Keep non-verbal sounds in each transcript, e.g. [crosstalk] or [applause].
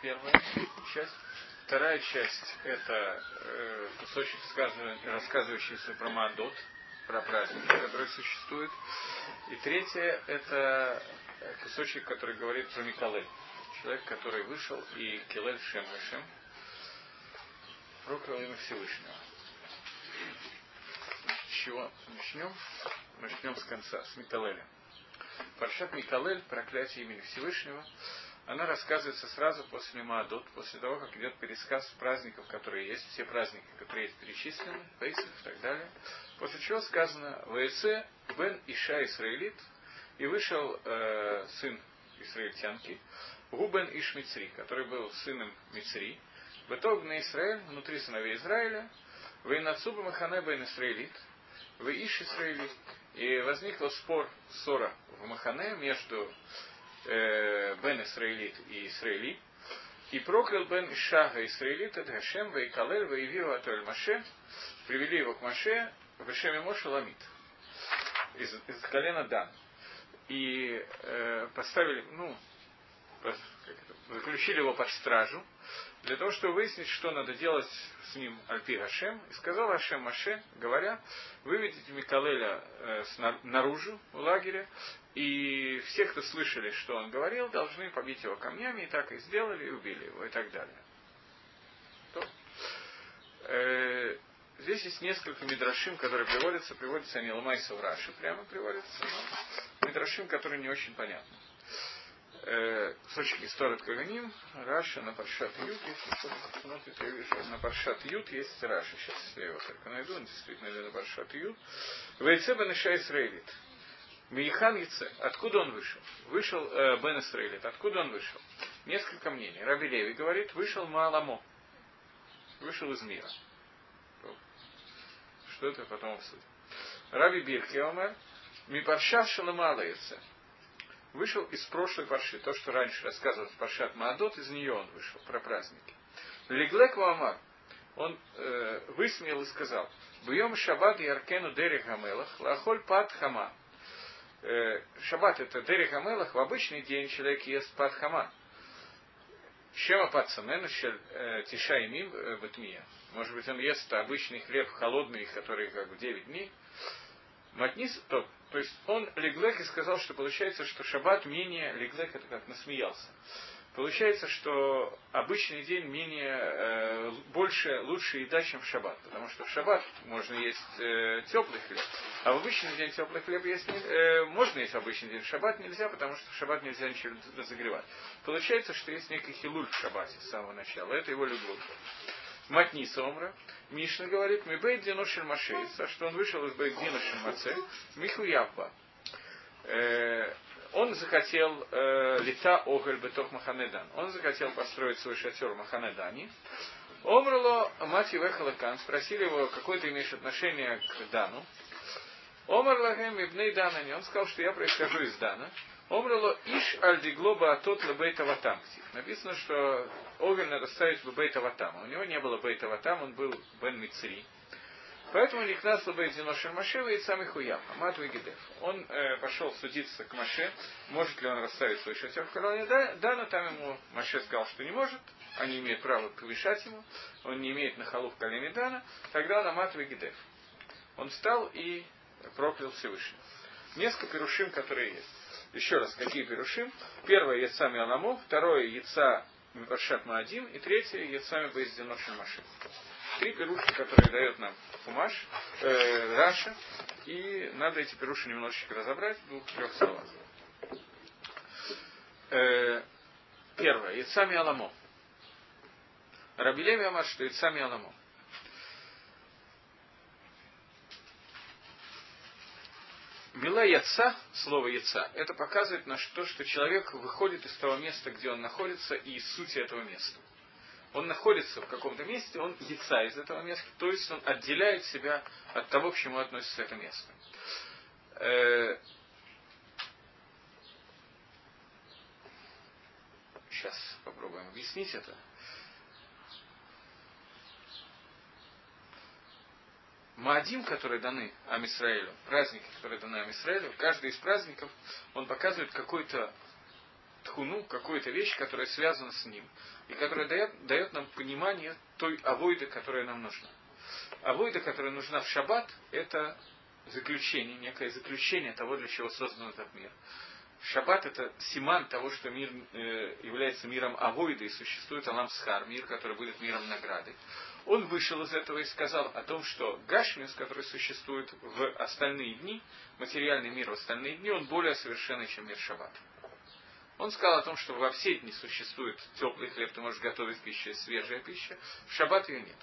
первая часть. Вторая часть – это э, кусочек, рассказывающийся про Маадот, про праздники, которые существуют. И третье – это кусочек, который говорит про Микалель. Человек, который вышел и Килель Шем Шем, проклял имя Всевышнего. С чего начнем? Начнем с конца, с Микалеля. Паршат Микалель, проклятие имени Всевышнего, она рассказывается сразу после Маадот, после того, как идет пересказ праздников, которые есть, все праздники, которые есть перечислены, Пейсах и так далее. После чего сказано «Ваэсе бен Иша Исраилит» и вышел э, сын израильтянки, Губен Иш Мицри, который был сыном Мицри, Бетог на Израиль, внутри сыновей Израиля, Вейнацуба Махане бен Исраилит, Вы Иш Исраилит. И возникл спор, ссора в Махане между э, Бен Исраилит и Исраили. И проклял Бен Ишага Исраилит, это Хашем, Вейкалель, Вейвива Атоль Маше, привели его к Маше, в Ишеме Моше Ламит, из, из колена Дан. И э, поставили, ну, заключили его под стражу, для того, чтобы выяснить, что надо делать с ним Альпи Гашем. И сказал Ашем Маше, говоря, выведите Микалеля э, наружу в лагере, и все, кто слышали, что он говорил, должны побить его камнями, и так и сделали, и убили его, и так далее. То, э, здесь есть несколько мидрашим, которые приводятся, приводятся они Ламайса в Раши, прямо приводятся, но мидрашим, которые не очень понятны кусочек Исторат Каганим, Раша на Паршат Ют, если кто-то я вижу, на Паршат Ют есть Раша, сейчас я его только найду, он действительно ли на Паршат Ют. Вейце Бен Иша Исраилит. Мейхан Яце. Откуда он вышел? Вышел э, Бен Исраилит. Откуда он вышел? Несколько мнений. Раби Леви говорит, вышел Мааламо. Вышел из мира. Что это потом обсудим. Раби Бирки Омер, Мипарша Шаламала Яце вышел из прошлой парши. То, что раньше рассказывал Паршат Маадот, из нее он вышел, про праздники. Леглек Вамар, он э, высмеял и сказал, Бьем шаббат яркену дерех гамелах, лахоль пад хама. Э, шаббат это дерех гамелах, в обычный день человек ест пад хама. Шема пад самену э, тиша имим э, бетмия. Может быть, он ест обычный хлеб холодный, который как в 9 дней. Матнис, то, то есть он леглек и сказал, что получается, что шаббат менее, леглек это как насмеялся. Получается, что обычный день менее, э, больше, лучше еда, чем в шаббат. Потому что в шаббат можно есть э, теплый хлеб, а в обычный день теплый хлеб есть э, можно есть в обычный день. В шаббат нельзя, потому что в шаббат нельзя ничего разогревать. Получается, что есть некий хилуль в шаббате с самого начала. Это его любовь. Матниса Омра. Мишна говорит, мы Бейдину Шельмашейса, что он вышел из Бейдина Шельмаце, Михуявба. Э, он захотел э, лита Оголь Бетох Маханедан. Он захотел построить свой шатер в Маханедане. Омрло мать Вехалакан, спросили его, какое ты имеешь отношение к Дану. Омар Лагем Ибней Данани, он сказал, что я происхожу из Дана. Омрало Иш Альдиглоба Атот Лебейта Ватам. Написано, что Овель надо ставить в Бейта Ватам. У него не было Бейта Ватам, он был Бен Мицри. Поэтому נכנס לבית דינו של משה ויצא מחויב, עמד וגידף. Он э, пошел судиться к Моше, может ли он расставить свой шатер в колене Дана. Да, но там ему Моше сказал, что не может, они имеют право помешать ему, он не имеет נחלה в колене Дана, тогда он עמד וגידף. Он встал и проклял Всевышнего. Несколько פירושים, которые есть. Еще раз, какие פירושים? Первое יצא מעולמו, второе יצא מפרשת מועדים, и третье יצא מבית דינו של משה. Три перуши, которые дает нам Фумаш, э, Раша, и надо эти перуши немножечко разобрать в двух-трех словах. Э, первое. Яцами Аламо. Рабилеви Амар, что Яцами Аламо. Мила яца, слово яца, это показывает на то, что человек выходит из того места, где он находится, и из сути этого места. Он находится в каком-то месте, он яца из этого места, то есть он отделяет себя от того, к чему относится это место. Э, сейчас попробуем объяснить это. Маадим, которые даны Амисраэлю, праздники, которые даны Амисраэлю, каждый из праздников, он показывает какой-то тхуну, какую-то вещь, которая связана с ним, и которая дает, дает нам понимание той авойды, которая нам нужна. Авойда, которая нужна в шаббат, это заключение, некое заключение того, для чего создан этот мир. Шаббат это симан того, что мир э, является миром авойда и существует Алам Схар, мир, который будет миром награды. Он вышел из этого и сказал о том, что Гашмис, который существует в остальные дни, материальный мир в остальные дни, он более совершенный, чем мир Шаббат. Он сказал о том, что во все дни существует теплый хлеб, ты можешь готовить пищу, свежая пища, в Шаббат ее нет.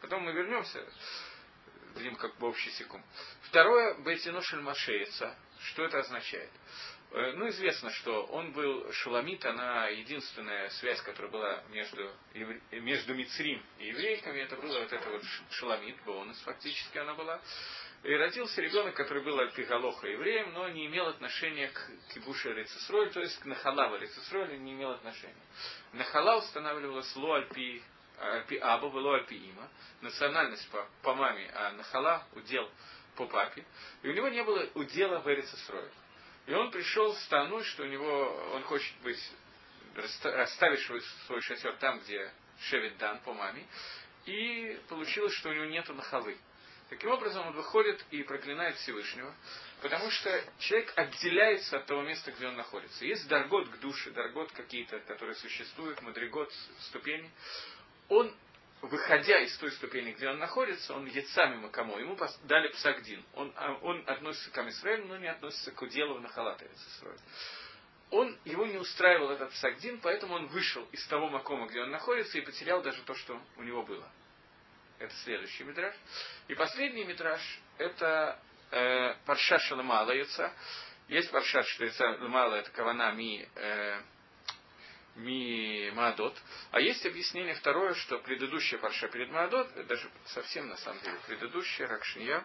Потом мы вернемся, дадим как бы общий секунд. Второе, Бейтиношель Машеица. Что это означает? Э, ну, известно, что он был Шуламит, она единственная связь, которая была между, между Мицрим и еврейками, это было вот это вот Шуламит, бонус фактически она была. И родился ребенок, который был альпигалоха евреем, но не имел отношения к кибуше Рецесроль, то есть к Нахалава Рецесроль не имел отношения. Нахала устанавливалась ло альпи, альпи аба, ло альпи има, национальность по, по маме, а Нахала удел по папе. И у него не было удела в Эрицесроль. И он пришел с страной, что у него, он хочет быть, расставить свой, свой шатер там, где Шевит Дан по маме, и получилось, что у него нет нахалы. Таким образом, он выходит и проклинает Всевышнего, потому что человек отделяется от того места, где он находится. Есть даргот к душе, даргот какие-то, которые существуют, мудригот, ступени. Он выходя из той ступени, где он находится, он яйцами макамо, ему дали псагдин. Он, а, он относится к Амисраэлю, но не относится к уделу на халата Он, его не устраивал этот псагдин, поэтому он вышел из того макома, где он находится, и потерял даже то, что у него было. Это следующий метраж. И последний метраж – это э, Парша Шаламала яйца. Есть Парша, что яйца Ламала – это кавана ми э, ми Маадот. А есть объяснение второе, что предыдущая парша перед Маадот, даже совсем на самом деле предыдущая, Ракшния,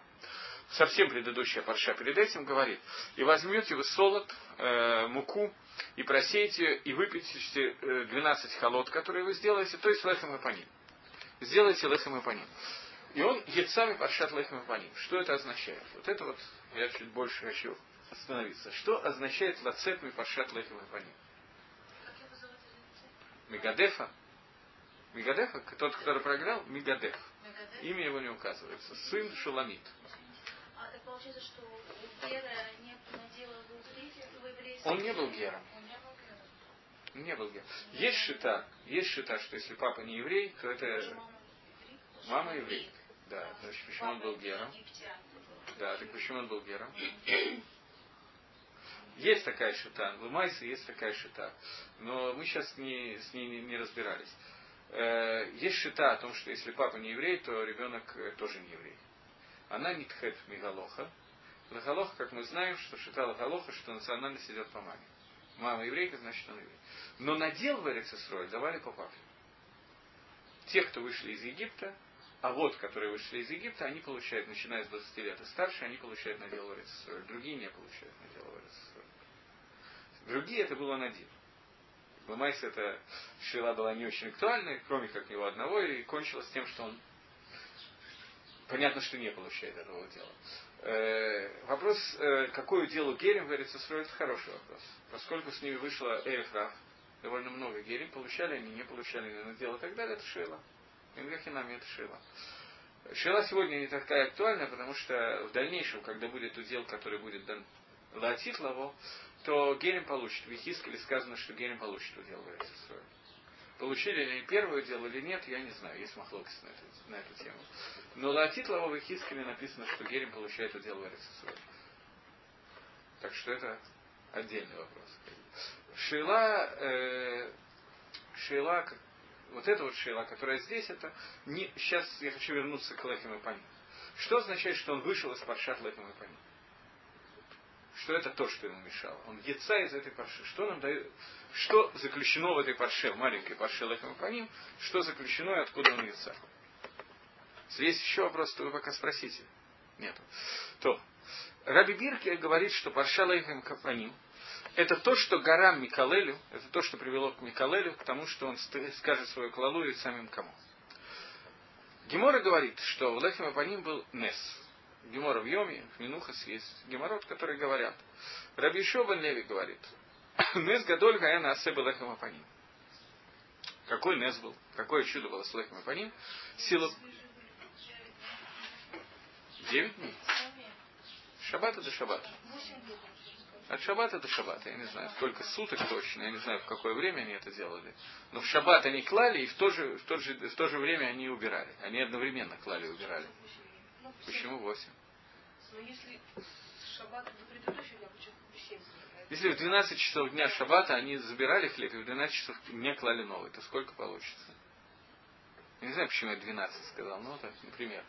совсем предыдущая парша перед этим говорит, и возьмете вы солод, э, муку, и просеете ее, и выпечете э, 12 холод, которые вы сделаете, то есть лехем и паним. Сделайте лехем и паним. И он яйцами паршат лехем и паним. Что это означает? Вот это вот я чуть больше хочу остановиться. Что означает лацет ми паршат лехем и паним? Мегадефа. Мегадефа, тот, который проиграл, Мегадеф. Имя его не указывается. Сын Шуламит. А так получается, что у Гера не надела в еврействе? Он не был Гером. Не был Гером. Есть шита, есть шита, что если папа не еврей, то это мама еврей. Да, значит, почему он был Гером? Да, так почему он был Гером? Есть такая шита, в Майсе есть такая шита, но мы сейчас не, с ней не, не разбирались. Э, есть шита о том, что если папа не еврей, то ребенок э, тоже не еврей. Она нитхет мигалоха. Лахалоха, как мы знаем, что шита лахалоха, что национальность идет по маме. Мама еврейка, значит он еврей. Но надел в Эрицесрой давали по папе. Те, кто вышли из Египта, а вот, которые вышли из Египта, они получают, начиная с 20 лет и старше, они получают надел в Эрицесрой. Другие не получают надел в Эрицесрой. Другие это было на один. Бамайс эта шила была не очень актуальной, кроме как него одного, и кончилось тем, что он понятно, что не получает этого дела. Э, вопрос, э, какое дело Герем Эрицесрой, это хороший вопрос. Поскольку с ними вышла Эрифраф, довольно много Герем, получали они, не получали на дело и так далее, это Шила. Ингахинами это Шила. Шила сегодня не такая актуальна, потому что в дальнейшем, когда будет удел, который будет дан Латит Лаво, то Герем получит. В Ехискеле сказано, что Герем получит удел в Эрицесрой. Получили ли они первое дело или нет, я не знаю, есть махлокис на на эту тему. Но Латит Лаво в Ехискеле написано, что Герем получает удел в Эрицесрой. Так что это отдельный вопрос. Шейла, э, Шейла, вот эта вот Шейла, которая здесь, это не, сейчас я хочу вернуться к Лехем и Паним. Что означает, что он вышел из Паршат Лехем и Паним? что это то, что ему мешало. Он яйца из этой парши. Что нам дает, что заключено в этой парше, в маленькой парше лехем по ним, что заключено и откуда он яйца. Если есть еще вопрос, то вы пока спросите. Нет. То. Раби Бирки говорит, что парша лехем капаним это то, что гора Микалелю, это то, что привело к Микалелю, к тому, что он скажет свою клалу и самим кому. Гемора говорит, что в Лехем Апаним был Нес, Гемора в Йоме, в Минухас есть геморрот, которые говорят. Раби Шобан Леви говорит, [coughs] Нес Гадоль Гаяна Асе Белехам Апаним. Какой Нес был? Какое чудо было с Лехом Апаним? Сила... Девять дней. Шаббата до шаббата. От шаббата до шаббата. Я не знаю, сколько суток точно, я не знаю, в какое время они это делали. Но в шаббат они клали, и в то же, в то же, в то же время они убирали. Они одновременно клали и убирали. Почему восемь? Но если шаббат до предыдущего дня, почему 7 Если в 12 часов дня шаббата они забирали хлеб, и в 12 часов дня клали новый, то сколько получится? Я не знаю, почему я 12 сказал, но так, например.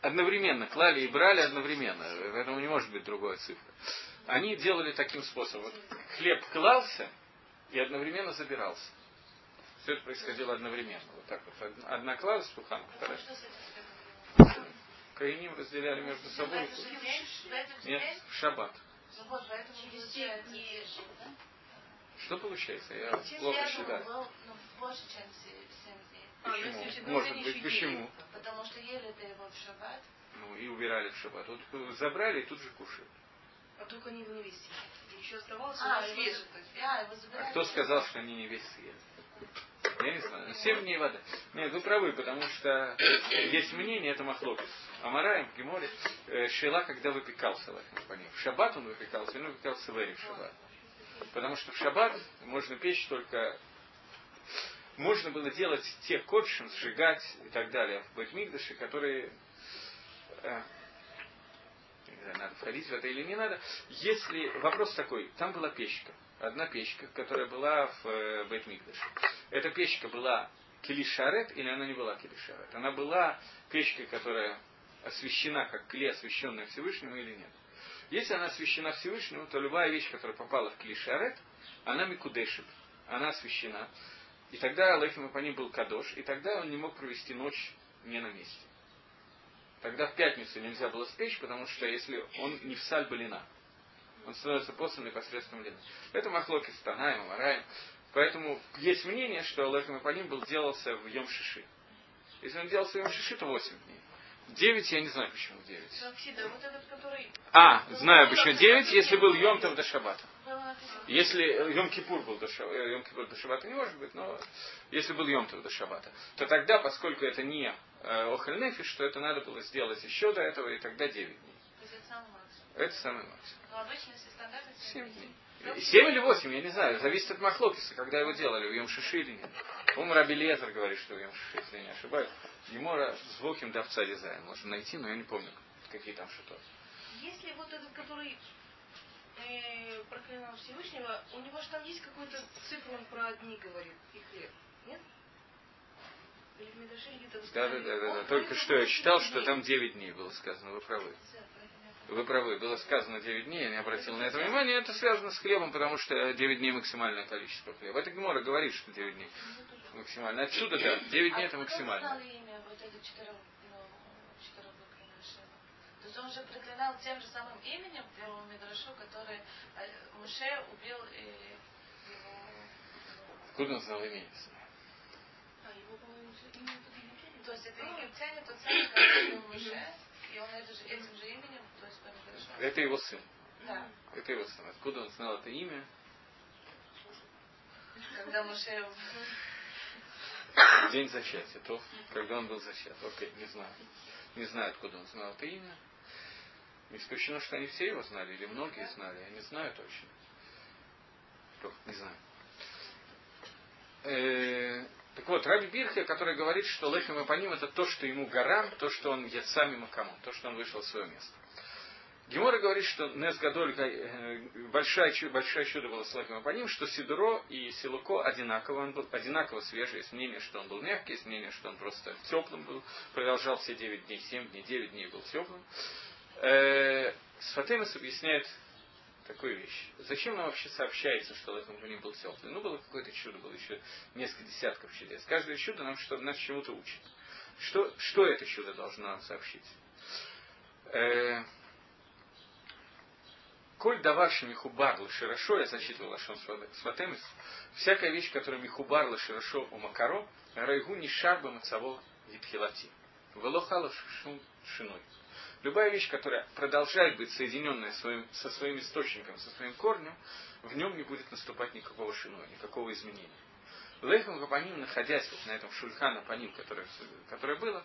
Одновременно клали и брали одновременно, поэтому не может быть другой цифры. Они делали таким способом. Вот хлеб клался и одновременно забирался. Все это происходило одновременно. Вот так вот. Одна клалась в суханку, вторая. Каиним разделяли между собой. Нет, в шаббат. Что получается? Я плохо считаю. Ну, дней. А, Почему? Может быть, почему? Потому что ели это его в шаббат. Ну, и убирали в шаббат. Вот э, забрали и тут же кушают. А только не в невесте. Еще оставался А, его свежий. а, его А кто сказал, что они не весь съели? Я не знаю. Семь дней вода. Нет, вы правы, потому что есть мнение, это махлокис. Амараем, Геморе, э, Шела, когда выпекался лахем паним. В шаббат он выпекался, он выпекался в Эре в шаббат. Потому что в шаббат можно печь только... Можно было делать те кодшим, сжигать и так далее в Бэтмигдаше, которые... э, знаю, надо входить в это или не надо. Если вопрос такой, там была печка, одна печка, которая была в э, Бейтмикдаше. Эта печка была килишарет или она не была килишарет? Она была печкой, которая освящена как клей, освященная Всевышнему или нет? Если она освящена Всевышнему, то любая вещь, которая попала в клишарет, она микудешит, она освящена. И тогда Лехим по ним был кадош, и тогда он не мог провести ночь не на месте. Тогда в пятницу нельзя было спечь, потому что если он не в саль балина, он становится после непосредственно лина. Это махлоки с Танаем, Мараем. Поэтому есть мнение, что Лехим Апаним был делался в Йом Шиши. Если он делался в Йом Шиши, то 8 дней. 9 я не знаю, почему 9. Саксида, вот этот, который... А, знаю почему 9, если был Йом Тов до Шабата. Если Йом Кипур был до Шабата, Йом Кипур до Шабата не может быть, но если был Йом Тов до Шабата, то тогда, поскольку это не э, Охель Нефиш, то это надо было сделать еще до этого, и тогда 9 дней. То есть это самый максимум. Это самый максимум. Но обычно, если стандартно, 7 дней. Семь или восемь, я не знаю, зависит от Махлокиса, когда его делали, в Йом Шиши или нет. По-моему, Раби Лезер говорит, что в Йом Шиши, если я не ошибаюсь. Гемора с Вохим Давца Дизайн можно найти, но я не помню, какие там что Если вот этот, который э, проклинал Всевышнего, у него же там есть какой-то цифр, он про дни говорит, и хлеб. Нет? Или в Медраше где-то Да, да, да, да, да. Только что я про читал, дни. что там 9 дней было сказано, вы правы. Вы правы, было сказано 9 дней, я не обратил на это внимание, это связано с хлебом, потому что 9 дней максимальное количество хлеба. Это Гемора говорит, что 9 дней максимально. Отсюда, да, 9 дней это А максимально. Ну? То есть он же проклинал тем же самым именем в первом Мидрашу, который э, Муше убил э, его... Откуда он знал имя? А, его, имя. То есть это египтяне тот самый, который убил Муше, и он это же, этим же именем, то есть по Мидрашу. Это его сын. Да. Это его сын. Откуда он знал это имя? Когда Муше... День зачатия, то, когда он был зачат. Окей, не знаю. Не знаю, откуда он знал это имя. Не исключено, что они все его знали, или многие знали, я не знаю точно. То, не знаю. Так вот, Раби Брехья, который говорит, что לחם הפנים это то, что ему גרם, то, что он יצא ממקומו, то, что он вышел в свое место. Гемара говорит, что נס גדול, э, большое, большое чудо было с לחם הפנים, что סידורו כסילוקו одинаково, он был одинаково свежий. Есть мнение, что он был мягкий, есть мнение, что он просто теплым был, продолжал все 9 дней, 7 дней, 9 дней был теплым. Э, Сфатемес объясняет такую вещь. Зачем нам вообще сообщается, что Лехем и Паним был теплый? Ну, было какое-то чудо, было еще несколько десятков чудес. Каждое чудо нам, что, нас чему-то учит. Что, что это чудо должно нам сообщить? Э, Коль даварши михубар лаширошо, я зачитывал Лашон Сватемис, всякая вещь, которая михубар лаширошо у макаро, райгу не шарба мацаво витхилати. Велохала шиной. Любая вещь, которая продолжает быть соединенная своим, со своим источником, со своим корнем, в нем не будет наступать никакого шиноя, никакого изменения. Лехем Гапаним, находясь вот на этом шульхана паним, которое, которое было,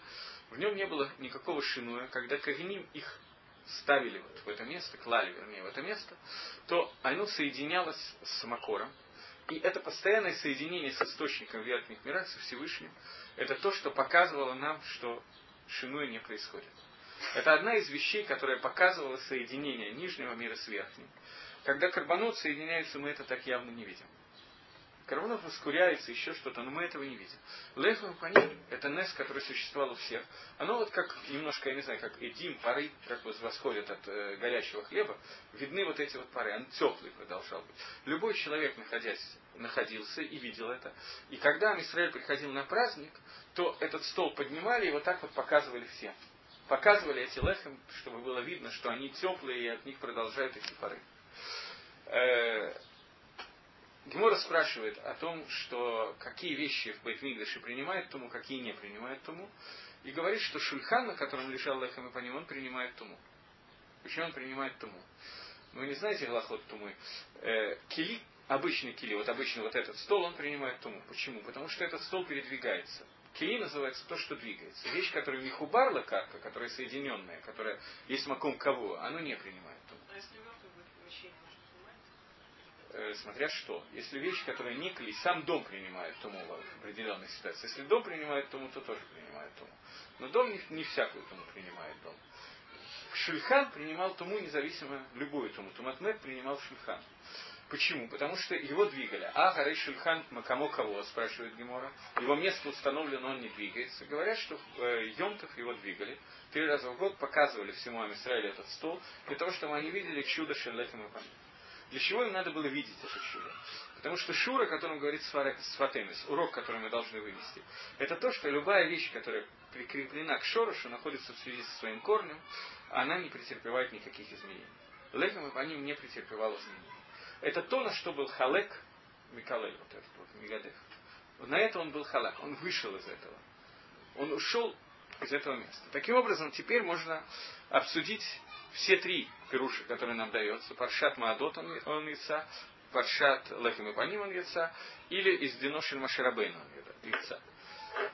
в нем не было никакого шинуя. Когда Кавиним их ставили вот в это место, клали, вернее, в это место, то оно соединялось с Макором. И это постоянное соединение с источником верхних мирах, со Всевышним, это то, что показывало нам, что шинуя не происходит. Это одна из вещей, которая показывала соединение нижнего мира с верхним. Когда карбонот соединяются, мы это так явно не видим. Карбонат воскуряется, еще что-то, но мы этого не видим. Леху паним – это нес, который существовал у всех. Оно вот как немножко, я не знаю, как эдим, пары, как вот восходят от э, горячего хлеба, видны вот эти вот пары, он теплый продолжал быть. Любой человек, находясь, находился и видел это. И когда Израиль приходил на праздник, то этот стол поднимали и вот так вот показывали всем. Показывали эти лехем, чтобы было видно, что они теплые и от них продолжают эти пары. Э, Гемора спрашивает о том, что какие вещи в Бейтмигдаше принимает Туму, какие не принимает Туму. И говорит, что шульхан, на котором лежал Лехам и по нему, он принимает Туму. Почему он принимает Туму? Вы не знаете Галахот Тумы? Э, кили, обычный кили, вот обычный вот этот стол, он принимает Туму. Почему? Потому что этот стол передвигается. Кили называется то, что двигается. Вещь, которая не хубарла карка, которая соединенная, которая есть маком кого, оно не принимает. А если э, смотря что. Если вещи, которые не клей, сам дом принимает тому в определенной ситуации. Если дом принимает тому, то тоже принимает тому. Но дом не, не всякую тому принимает дом. Шульхан принимал тому независимо любую тому. Туматмет принимал Шульхан. Почему? Потому что его двигали. А Гарей Шульхан Макамо кого, спрашивает Гемора. Его место установлено, он не двигается. Говорят, что э, Йомтов его двигали. Три раза в год показывали всему Амисраиле этот стол, для того, чтобы они видели чудо Шелехем и Паним. Для чего им надо было видеть это чудо? Потому что шура, о котором говорит Сватемис, урок, который мы должны вынести, это то, что любая вещь, которая прикреплена к шорошу, находится в связи со своим корнем, она не претерпевает никаких изменений. Лехем по ним не претерпевал изменений. Это то, на что был халек Микалель, вот этот вот Мигадев. Вот на это он был халак, он вышел из этого. Он ушел из этого места. Таким образом, теперь можно обсудить все три пируши, которые нам дается, паршат Маадот он, он яйца, паршат Лехем и Паним он яйца, или из Диношин Маширабейна он яйца.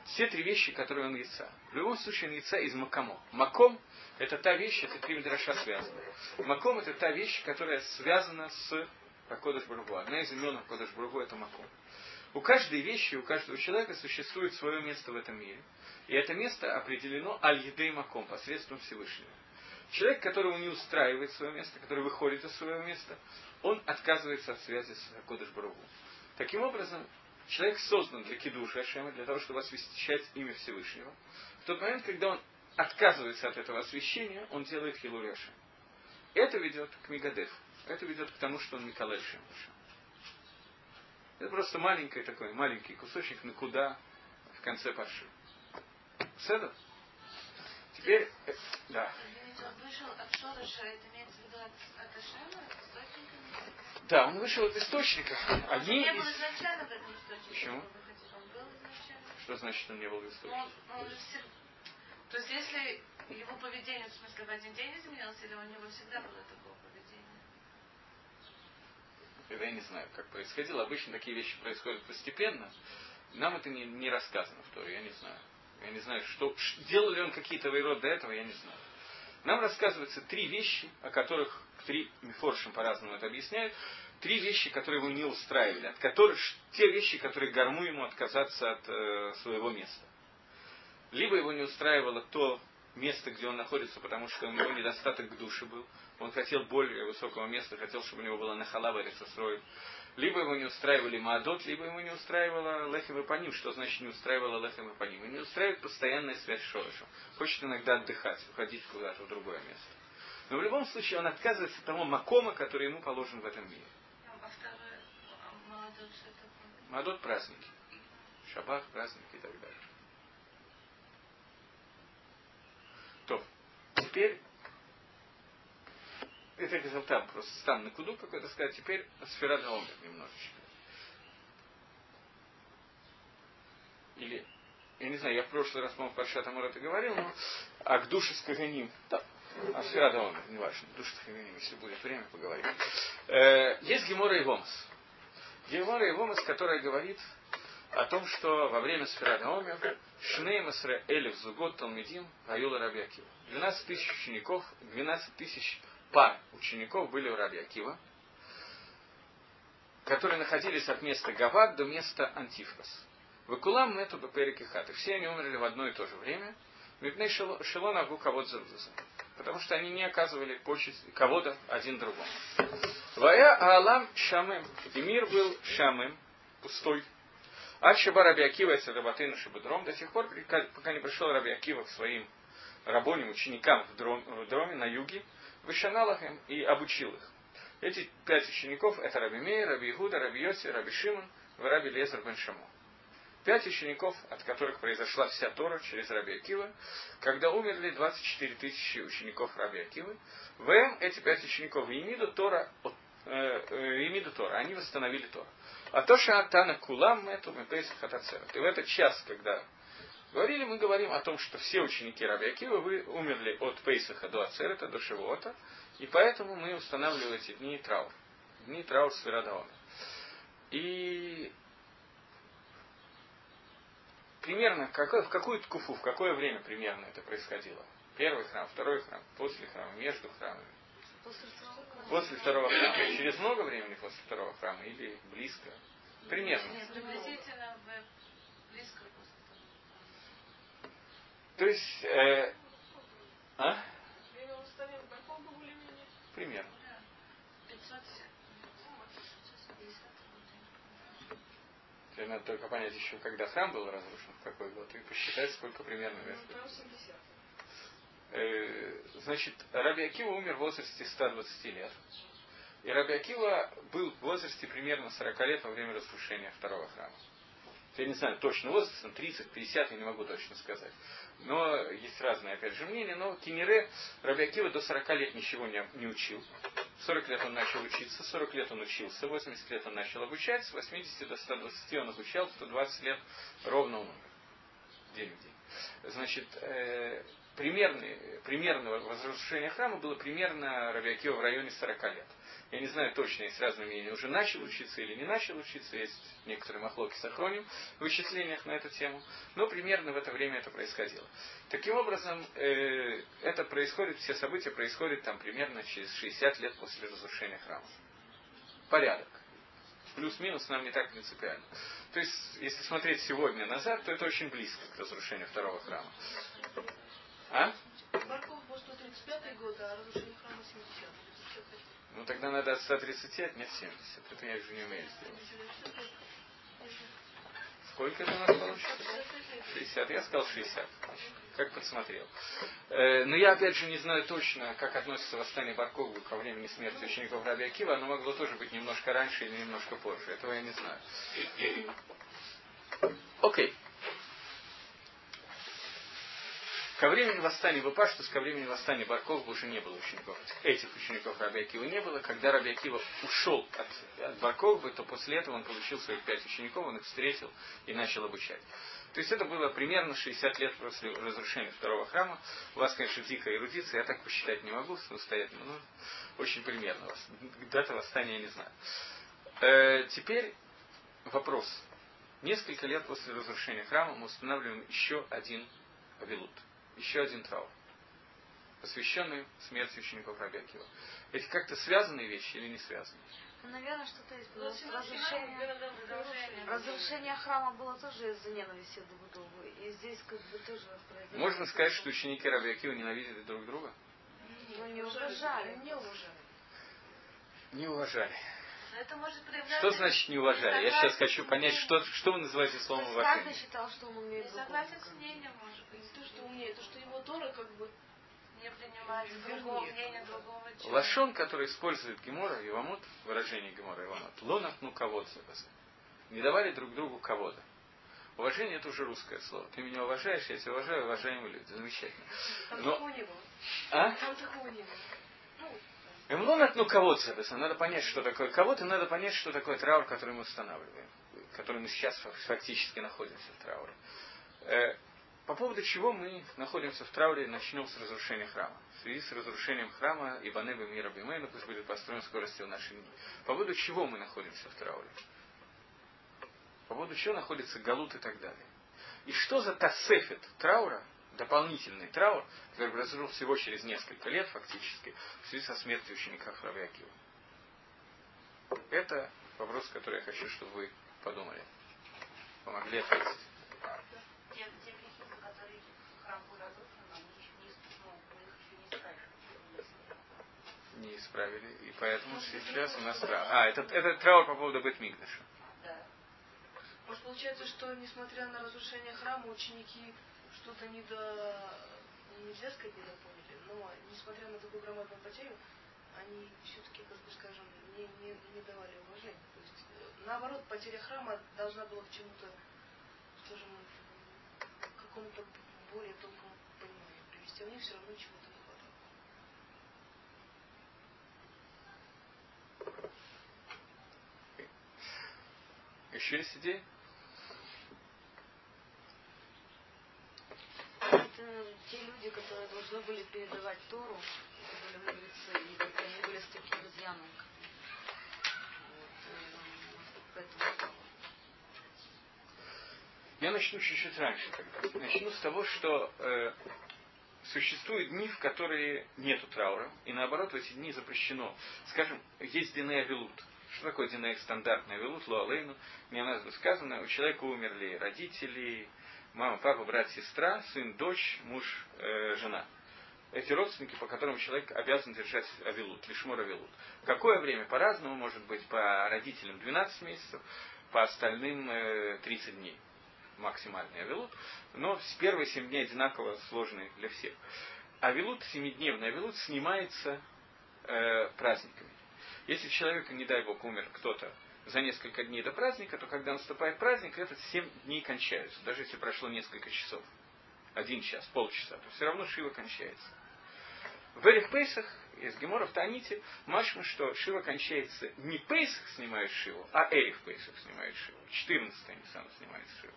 Все три вещи, которые он яйца. В любом случае он яйца из Макамо. Маком – это та вещь, это три Медраша связаны. Маком – это та вещь, которая связана с Кодыш Бургу. Одна из имен Кодыш Бургу – это Маком. У каждой вещи, у каждого человека существует свое место в этом мире. И это место определено аль-едей маком, посредством Всевышнего. Человек, которого не устраивает свое место, который выходит из своего места, он отказывается от связи с Кодыш Барагу. Таким образом, человек создан для кидуша Ашема, для того, чтобы освещать имя Всевышнего. В тот момент, когда он отказывается от этого освящения, он делает Хилури Ашем. Это ведет к Мигадефу. Это ведет к тому, что он Микалай Шем. Это просто маленький такой, маленький кусочек на куда в конце парши. Седов? Теперь, э, да он вышел от шороша, это имеется в виду от, от Ашема, источника? Да, он вышел от источника. Одни он не был изначально в этом источнике. Почему? Он. Что значит он не был в источнике? Он, он все... То есть если его поведение, в смысле, в один день изменилось, или у него всегда было такое поведение? Это я не знаю, как происходило. Обычно такие вещи происходят постепенно. Нам это не, не рассказано в Торе, я не знаю. Я не знаю, что, делал ли он какие-то вейрод до этого, я не знаю. Нам рассказываются три вещи, о которых три мифоршим по-разному это объясняют, три вещи, которые его не устраивали, от которых те вещи, которые горму ему отказаться от э, своего места. Либо его не устраивало то место, где он находится, потому что у него недостаток к душе был. Он хотел более высокого места, хотел, чтобы у него было нахалава ресосрой. Либо его не устраивали Маадот, либо ему не устраивало Лехем и Паним. Что значит не устраивало Лехем и Паним? И не устраивает постоянная связь с Шорышем. Хочет иногда отдыхать, уходить куда-то в другое место. Но в любом случае он отказывается от того макома, который ему положен в этом мире. А а Маадот праздники. Шаббат, праздники и так далее. То, теперь это там просто стан на куду какой-то сказать, теперь сфера Гаомер немножечко. Или я не знаю, я в прошлый раз, по-моему, Паршат это говорил, но а к душе с Каганим, да, а Сфера Омер, не важно, душа с Каганим, если будет время, поговорим. Э, есть Гемора и Вомас. Гемора и Вомас, которая говорит о том, что во время Сфера Омер Шней Элев Зугот Талмедим Аюла Раби Акива. 12 тысяч учеников, 12 тысяч пар учеников были у Раби которые находились от места Гавад до места Антифрос. Вакулам Мету Баперики Хаты. Все они умерли в одно и то же время. Мипней Шелон Агу Кавод. Потому что они не оказывали почесть кого-то один другому. Вая Аалам Шамым. И мир был Шамым, пустой. А Шаба Раби Акива и Садабатына Шабадром до сих пор, пока не пришел Раби Акива к своим рабоним, ученикам в, дром, в дроме на юге, вышанал их и обучил их. Эти пять учеников это Раби Мей, Раби Игуда, Раби Йоси, Раби Шимон, Раби Лезер бен Шамо. Пять учеников, от которых произошла вся Тора через Раби Акива, когда умерли 24 тысячи учеников Раби Акивы. В эти пять учеников Емиду Тора, э, э, Емиду Тора, они восстановили Тора. А то, что Атана Кулам, это мы Хатацерат. И в этот час, когда говорили, мы говорим о том, что все ученики Раби Акива вы умерли от Пейсаха до Ацерета, до Шивота, и поэтому мы устанавливаем эти дни траур. Дни траур с Верадаоми. И примерно какой, в какую ткуфу, в какое время примерно это происходило? Первый храм, второй храм, после храма, между храмами. После второго храма. Через много времени после второго храма или близко? Примерно. Нет, приблизительно близко после То есть, э, а? Примерно. Теперь надо только понять еще, когда храм был разрушен, в какой год, и посчитать, сколько примерно лет. Э, значит, Раби Акива умер в возрасте 120 лет. И Раби Акива был в возрасте примерно 40 лет во время разрушения второго храма. Я не знаю точно возраст, 30, 50, я не могу точно сказать. Но есть разные, опять же, мнения. Но Кинере Раби Акива до 40 лет ничего не, не учил. 40 лет он начал учиться, 40 лет он учился, 80 лет он начал обучать, с 80 до 120 он обучал, 120 лет ровно он умер. День в день. Значит, э, примерное, примерное разрушение храма было примерно Рабиакива в районе 40 лет. Я не знаю точно, есть разные мнения, уже начал учиться или не начал учиться, есть некоторые махлоки с охроним в вычислениях на эту тему, но примерно в это время это происходило. Таким образом, э, это происходит, все события происходят там примерно через 60 лет после разрушения храма. Порядок. Плюс-минус нам не так принципиально. То есть, если смотреть сегодня назад, то это очень близко к разрушению второго храма. А? Барков был 135 год, а разрушение храма 70 ну тогда надо от 130 отнять 70. Это я уже не умею сделать. Сколько это у нас получится? 60. Я сказал 60. Как подсмотрел. Э, но я опять же не знаю точно, как относится восстание Баркову ко времени смерти учеников Раби Акива. Оно могло тоже быть немножко раньше или немножко позже. Этого я не знаю. Окей. Okay. Ко времени восстания Бапаштус, ко времени восстания Барков уже не было учеников. Этих учеников Раби Акива не было. Когда Раби Акива ушел от, от Барковы, то после этого он получил своих пять учеников, он их встретил и начал обучать. То есть это было примерно 60 лет после разрушения второго храма. У вас, конечно, дикая эрудиция, я так посчитать не могу самостоятельно, но очень примерно. Дата восстания я не знаю. Э, теперь вопрос. Несколько лет после разрушения храма мы устанавливаем еще один авилут – еще один траур, посвященный смерти учеников Рабиакива. Эти как-то связанные вещи или не связанные? Ну, наверное, что-то есть. Было разрушение, разрушение храма было тоже из-за ненависти друг к другу. И здесь как бы тоже произошло. Можно сказать, что ученики Рабиакива ненавидели друг друга? Ну, не уважали. Не уважали. Не уважали. Это может проявляться... Что значит не уважали? Я сейчас хочу понять, что, что вы называете словом уважение. Каждый считал, что он умеет Согласен с мнением, может быть. То, что умеет, то, что его Тора как бы не принимает другого мнения другого человека. Лашон, который использует Гемора и Вамут, выражение Гемора и Вамут, лонах ну кого Не давали друг другу кого-то. Уважение это уже русское слово. Ты меня уважаешь, я тебя уважаю, уважаемые люди. Замечательно. Там Но... такого не было. А? Там такого не было. Эмлонат, ну кого-то, соответственно, надо понять, что такое кого-то, надо понять, что такое траур, который мы устанавливаем, который мы сейчас фактически находимся в трауре. Э, по поводу чего мы находимся в трауре, начнем с разрушения храма. В связи с разрушением храма Ибанеба Мира Бимейна, пусть будет построен скоростью в наши дни. По поводу чего мы находимся в трауре? По поводу чего находится Галут и так далее. И что за тасефет траура, дополнительный траур, который произошел всего через несколько лет фактически, в связи со смертью ученика Хравиакива. Это вопрос, который я хочу, чтобы вы подумали. Помогли ответить. не исправили, и поэтому сейчас у нас траур. А, это, это траур по поводу Бетмигдаша. Да. Может, получается, что несмотря на разрушение храма, ученики что-то не до... нельзя сказать, не поняли, но несмотря на такую громадную потерю, они все-таки, как бы скажем, не, не, не давали уважения. То есть, э, наоборот, потеря храма должна была к чему-то, скажем, к какому-то более тонкому пониманию привести. А у них все равно чего-то Еще есть идеи? Те люди, которые должны были передавать Тору, это были мудрецы, и они были с таким изъяном. Вот, э, Я начну чуть-чуть раньше. Начну с того, что э, существуют дни, в которые нету траура, и наоборот в эти дни запрещено. Скажем, есть Динея Велут. Что такое Динея стандартный Велут, Луалейну? Мне надо сказано, у человека умерли родители, мама, папа, брат, сестра, сын, дочь, муж, э, жена. Эти родственники, по которым человек обязан держать авилут, лишмор авилут. Какое время? По-разному, может быть, по родителям 12 месяцев, по остальным э, 30 дней максимальный авилут, но с первые 7 дней одинаково сложные для всех. Авилут, семидневный авилут, снимается э, праздниками. Если человек, не дай бог, умер кто-то за несколько дней до праздника, то когда наступает праздник, этот 7 дней кончаются, даже если прошло несколько часов. Один час, полчаса, то все равно Шива кончается. В Эрих Пейсах, из Гемора в Таните, машма, что Шива кончается не Пейсах снимает Шиву, а Эрих Пейсах снимает Шиву. 14 Нисан снимает Шиву.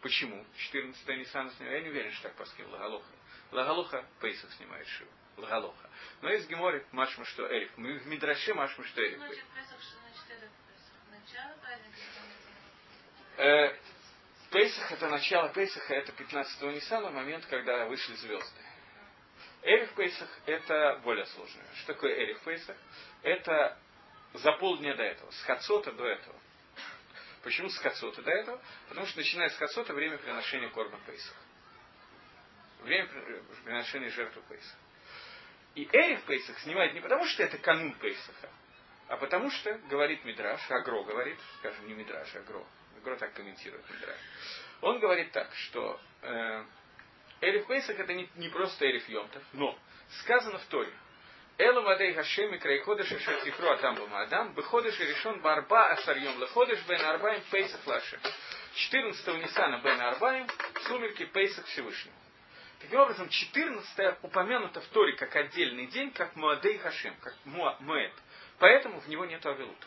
Почему? 14 Нисан снимает. Я не уверен, что так паскил Лагалоха. Лагалоха Пейсах снимает Шиву. Лагалоха. Но из Гемори машма, что Эрих. Мы в Мидраше машма, что Эрих. Значит, Песах, что значит Начало праздника? Э, Пейсах это начало Пейсаха, это 15-го Ниссана, момент, когда вышли звезды. Эрих Пейсах это более сложное. Что такое Эрих Пейсах? Это за полдня до этого, с Хацота до этого. Почему с Хацота до этого? Потому что начиная с Хацота время приношения корма Пейсах. Время приношения жертвы Пейсах. И Эрих Пейсах снимает не потому, что это канун Пейсаха, а потому что, говорит Мидраш, Агро говорит, скажем, не Мидраш, Агро, Агро так комментирует Мидраш. Он говорит так, что э, Эриф Пейсах это не, не просто Эриф Йомтов, но сказано в Торе, Элу Мадей Хашеми Крайходыш и Шатифру Атамбу Мадам, Беходыш и решен Барба Асарьем Леходыш Бен Арбаем Пейсах Лаши. 14 Нисана Бен Арбаем, сумерки Пейсах Всевышнего. Таким образом, 14 упомянуто в Торе как отдельный день, как Муадей Хашем, как Муэт. Поэтому в него нет Авилута.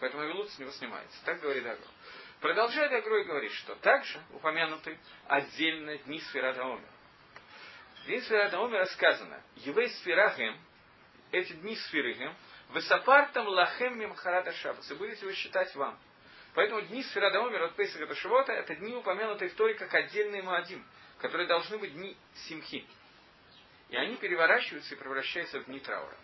Поэтому Авилут с него снимается. Так говорит Агро. Продолжает Агро и говорит, что также упомянуты отдельно дни Сферата Омер. Дни Сферата Омера сказано, Евей Сферахем, эти дни Сферихем, Высапартам лахем мимхарата шабас. И будете вы считать вам. Поэтому дни Сферада Омер от Пейсака до Шивота это дни, упомянутые в Торе как отдельные Маадим, которые должны быть дни Симхи. И они переворачиваются и превращаются в дни траура.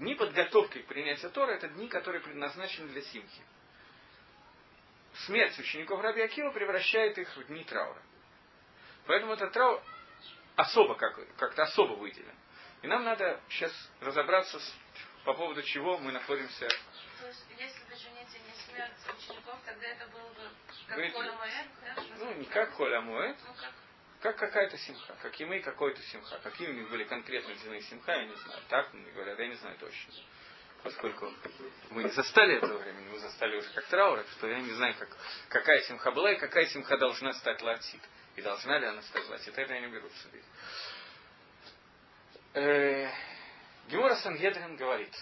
Дни подготовки к принятию Тора – это дни, которые предназначены для симхи. Смерть учеников Раби Акива превращает их в дни траура. Поэтому этот траур особо как, как-то особо выделен. И нам надо сейчас разобраться с, по поводу чего мы находимся. То есть, если бы жените не смерть учеников, тогда это было бы как Говорите, Коля Моэд, да? Ну, не как Коля Моэд. Ну, как? Как какая-то симха, как имей какой-то симха. Какие у них были конкретно длины симха, я не знаю. Так мне говорят, я не знаю точно. Поскольку мы не застали этого времени, мы застали уже как траур, что я не знаю, как, какая симха была и какая симха должна стать латит. И должна ли она стать латит. Это я не беру судить. Э, Гемора Сангедрин говорит,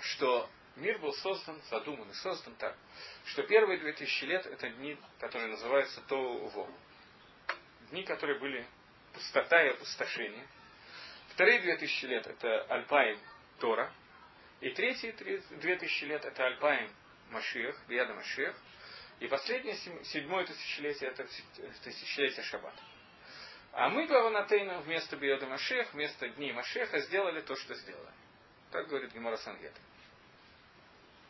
что Мир был создан, задуман и создан так, что первые две тысячи лет это дни, которые называются Тоу-Во. Дни, которые были пустота и опустошение. Вторые две тысячи лет это Альпаим Тора. И третьи две тысячи лет это Альпаим Машиах, Биада Машиах. И последнее, седьмое тысячелетие, это тысячелетие Шаббата. А мы, Баванатейна, вместо Биода Машех, вместо дней Машеха сделали то, что сделали. Так говорит Гемора Сангета.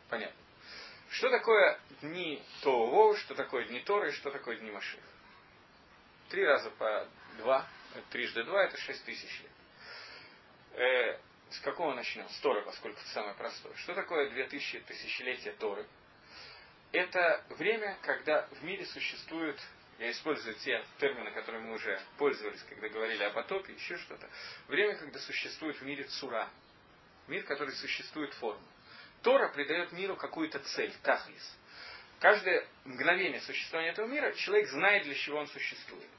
Понятно. Что такое дни Тоуво, что такое дни Торы, что такое дни Машеха? Три раза по два, трижды два, это шесть тысяч лет. Э, с какого начнем? С Торы, поскольку это самое простое. Что такое две тысячи тысячелетия Торы? Это время, когда в мире существует, я использую те термины, которые мы уже пользовались, когда говорили о потопе, еще что-то, время, когда существует в мире цура, мир, который существует форму. Тора придает миру какую-то цель, тахлис. Каждое мгновение существования этого мира человек знает, для чего он существует.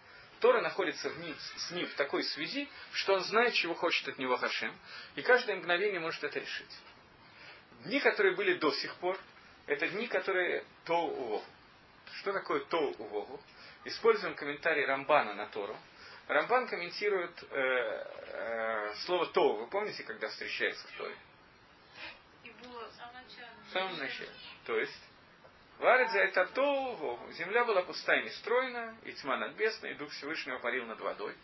Тора находится с ним в такой связи, что он знает, чего хочет от него Хашем, и каждое мгновение может это решить. Дни, которые были до сих пор, это дни, которые Тоу-Увогу. Что такое Тоу-Увогу? Используем комментарий Рамбана на Тору. Рамбан комментирует э, э, слово Тоу. Вы помните, когда встречается в Торе? В самом начале. То есть, Варидза это Тоу Земля была пустая и нестроена, и тьма над бездной, и Дух Всевышнего парил над водой.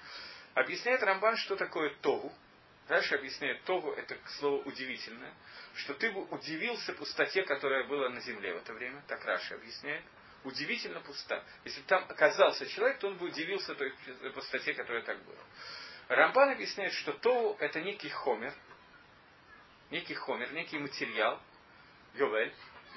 Объясняет Рамбан, что такое Тогу. Дальше объясняет Тогу, это слово удивительное, что ты бы удивился пустоте, которая была на земле в это время, так Раши объясняет. Удивительно пуста. Если бы там оказался человек, то он бы удивился той пустоте, которая так была. Рамбан объясняет, что Тогу это некий хомер, некий хомер, некий материал, Йовель,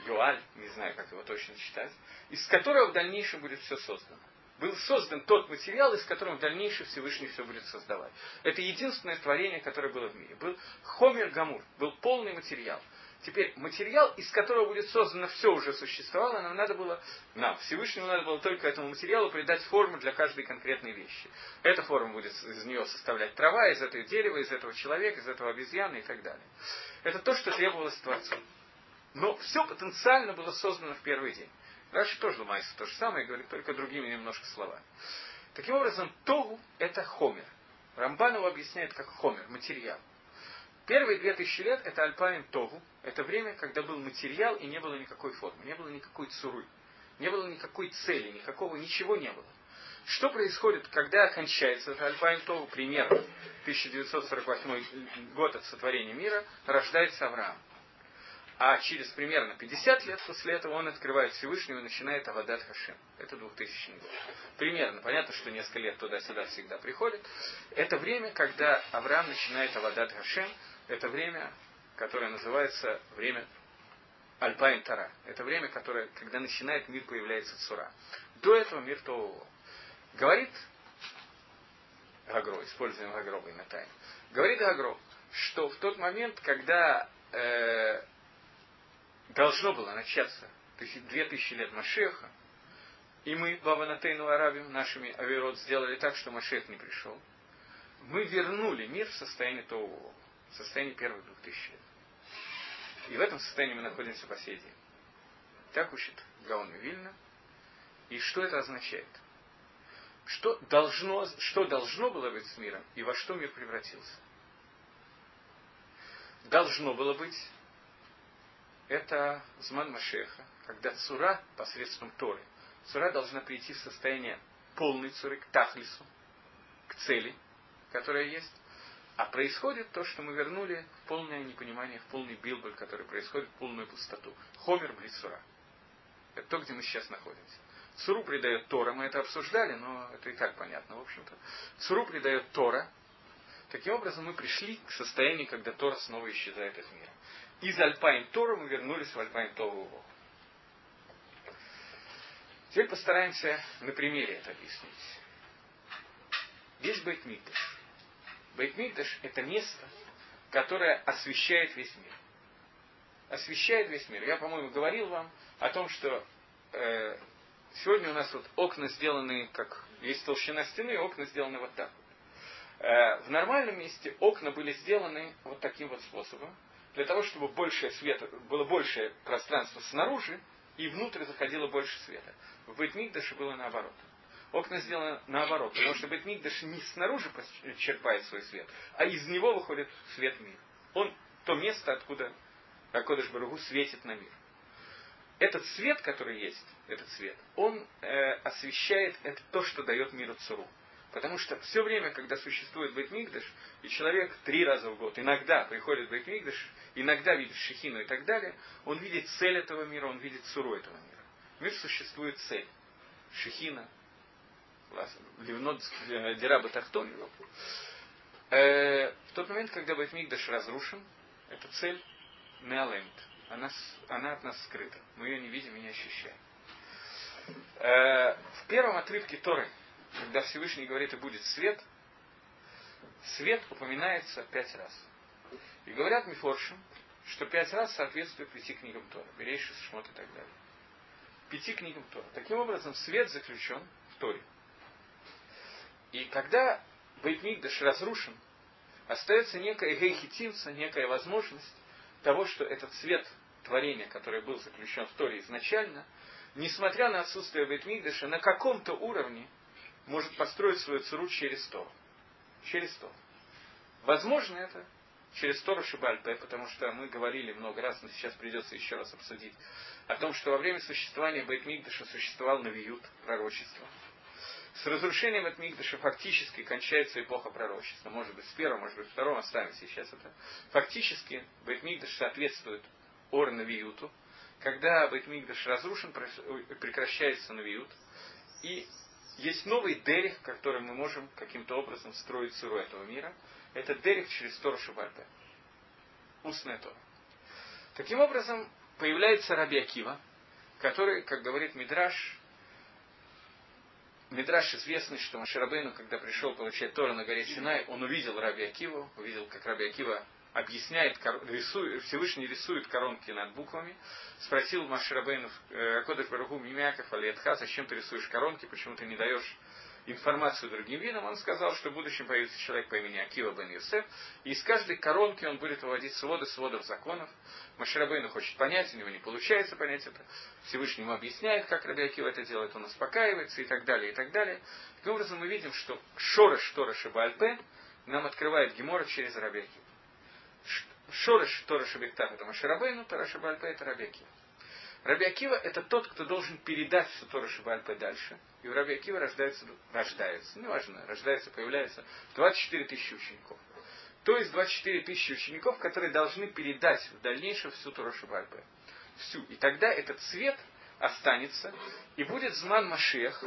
Юаль, не знаю, как его точно читать, из которого в дальнейшем будет все создано был создан тот материал, из которого в дальнейшем Всевышний все будет создавать. Это единственное творение, которое было в мире. Был Хомер Гамур, был полный материал. Теперь материал, из которого будет создано все уже существовало, нам надо было, нам, Всевышнему надо было только этому материалу придать форму для каждой конкретной вещи. Эта форма будет из нее составлять трава, из этого дерева, из этого человека, из этого обезьяны и так далее. Это то, что требовалось Творцу. Но все потенциально было создано в первый день. Раши тоже Лумайса то же самое, говорит только другими немножко словами. Таким образом, Тогу – это хомер. Рамбан его объясняет как хомер, материал. Первые две тысячи лет – это Альпаин Тогу. Это время, когда был материал и не было никакой формы, не было никакой цуры, не было никакой цели, никакого, ничего не было. Что происходит, когда кончается Альпаин Тогу, примерно 1948 год от сотворения мира, рождается Авраам. А через примерно 50 лет после этого он открывает Всевышнего и начинает Авадат Хашем. Это 2000 год. Примерно. Понятно, что несколько лет туда-сюда всегда приходит. Это время, когда Авраам начинает Авадат Хашем. Это время, которое называется время Альпайн Тара. Это время, которое, когда начинает мир появляется Цура. До этого мир Тово. Говорит Гагро, используем Гагро имя тайны. Говорит Гагро, что в тот момент, когда э, должно было начаться две тысячи лет Машеха, и мы, Баба Натейну Арабим, нашими авирот сделали так, что Машех не пришел. Мы вернули мир в состояние того, в состояние первых двух тысяч лет. И в этом состоянии мы находимся по сей день. Так учит Гаон Вильна. И что это означает? Что должно, что должно было быть с миром и во что мир превратился? Должно было быть это Зман Машеха, когда Цура посредством Торы, Цура должна прийти в состояние полной Цуры, к Тахлису, к цели, которая есть. А происходит то, что мы вернули в полное непонимание, в полный билболь, который происходит, в полную пустоту. Хомер Блицура. Это то, где мы сейчас находимся. Цуру придает Тора, мы это обсуждали, но это и так понятно, в общем-то. Цуру придает Тора. Таким образом, мы пришли к состоянию, когда Тора снова исчезает из мира из אלפיים תורה мы вернулись в אלפיים תורה. Теперь постараемся на примере это объяснить. Есть בית המקדש. בית המקדש – это место, которое освещает весь мир. Освещает весь мир. Я, по-моему, говорил вам о том, что э, сегодня у нас вот окна сделаны, как есть толщина стены, окна сделаны вот так в нормальном месте окна были сделаны вот таким вот способом. для того, чтобы больше света, было больше пространства снаружи, и внутрь заходило больше света. В Бейтмикдаше было наоборот. Окна сделаны наоборот, потому что Бейтмикдаш не снаружи черпает свой свет, а из него выходит свет мира. Он то место, откуда Акодыш Баругу светит на мир. Этот свет, который есть, этот свет, он э, освещает это то, что дает миру цуру. Потому что все время, когда существует Бейтмигдаш, и человек три раза в год иногда приходит в Бейтмигдаш, иногда видит Шехину и так далее, он видит цель этого мира, он видит суру этого мира. мир существует цель. Шехина, Ливнот э, Дираба Тахтон. Э, в тот момент, когда Бейтмигдаш разрушен, эта цель Меалемт. Она, она от нас скрыта. Мы ее не видим и не ощущаем. Э, в первом отрывке Торы когда Всевышний говорит, и будет свет, свет упоминается пять раз. И говорят Мифоршим, что пять раз соответствует пяти книгам Тора. Берейший, Шмот и так далее. Пяти книгам Тора. Таким образом, свет заключен в Торе. И когда Бейтмикдаш разрушен, остается некая гейхитимца, некая возможность того, что этот свет творения, который был заключен в Торе изначально, несмотря на отсутствие Бейтмикдаша, на каком-то уровне может построить свою цару через Тору. Через Тору. Возможно это через Тору Шибальпе, потому что мы говорили много раз, но сейчас придется еще раз обсудить, о том, что во время существования Бейтмигдаша существовал Навиют, пророчество. С разрушением Бейтмигдаша фактически кончается эпоха пророчества. Может быть, с первого, может быть, второго оставим сейчас это. Фактически Бейтмигдаш соответствует Ор Навиюту. Когда Бейтмигдаш разрушен, прекращается Навиют. И есть новый дерех, которым мы можем каким-то образом строить сыру этого мира. Это дерех через Тору Шабальпе. Устная Тора. Таким образом, появляется Раби Акива, который, как говорит Мидраш, Мидраш известный, что Маширабейну, когда пришел получать Тору на горе Синай, он увидел Раби Акиву, увидел, как Раби Акива объясняет, рисует, Всевышний рисует коронки над буквами, спросил Маширабейнов, э, Кодыш Баруху Мимяков Алиетха, зачем ты рисуешь коронки, почему ты не даешь информацию другим видам, он сказал, что в будущем появится человек по имени Акива бен Юсеф, и из каждой коронки он будет выводить своды сводов законов. Маширабейну хочет понять, у него не получается понять это. Всевышний ему объясняет, как Раби Акива это делает, он успокаивается и так далее, и так далее. Таким образом мы видим, что Шорош Тораша Бальпе нам открывает Гемора через Раби. Шорыш Тора Шабектах это Маширабейну, Тора Шабальпе это Рабиакива. Раби Акива это тот, кто должен передать всю Тору Шабальпе дальше. И у Раби Акива рождается, рождается, неважно, рождается, появляется 24 тысячи учеников. То есть 24 тысячи учеников, которые должны передать в дальнейшем всю Тору Шабальпе. Всю. И тогда этот цвет останется, и будет Зман Машех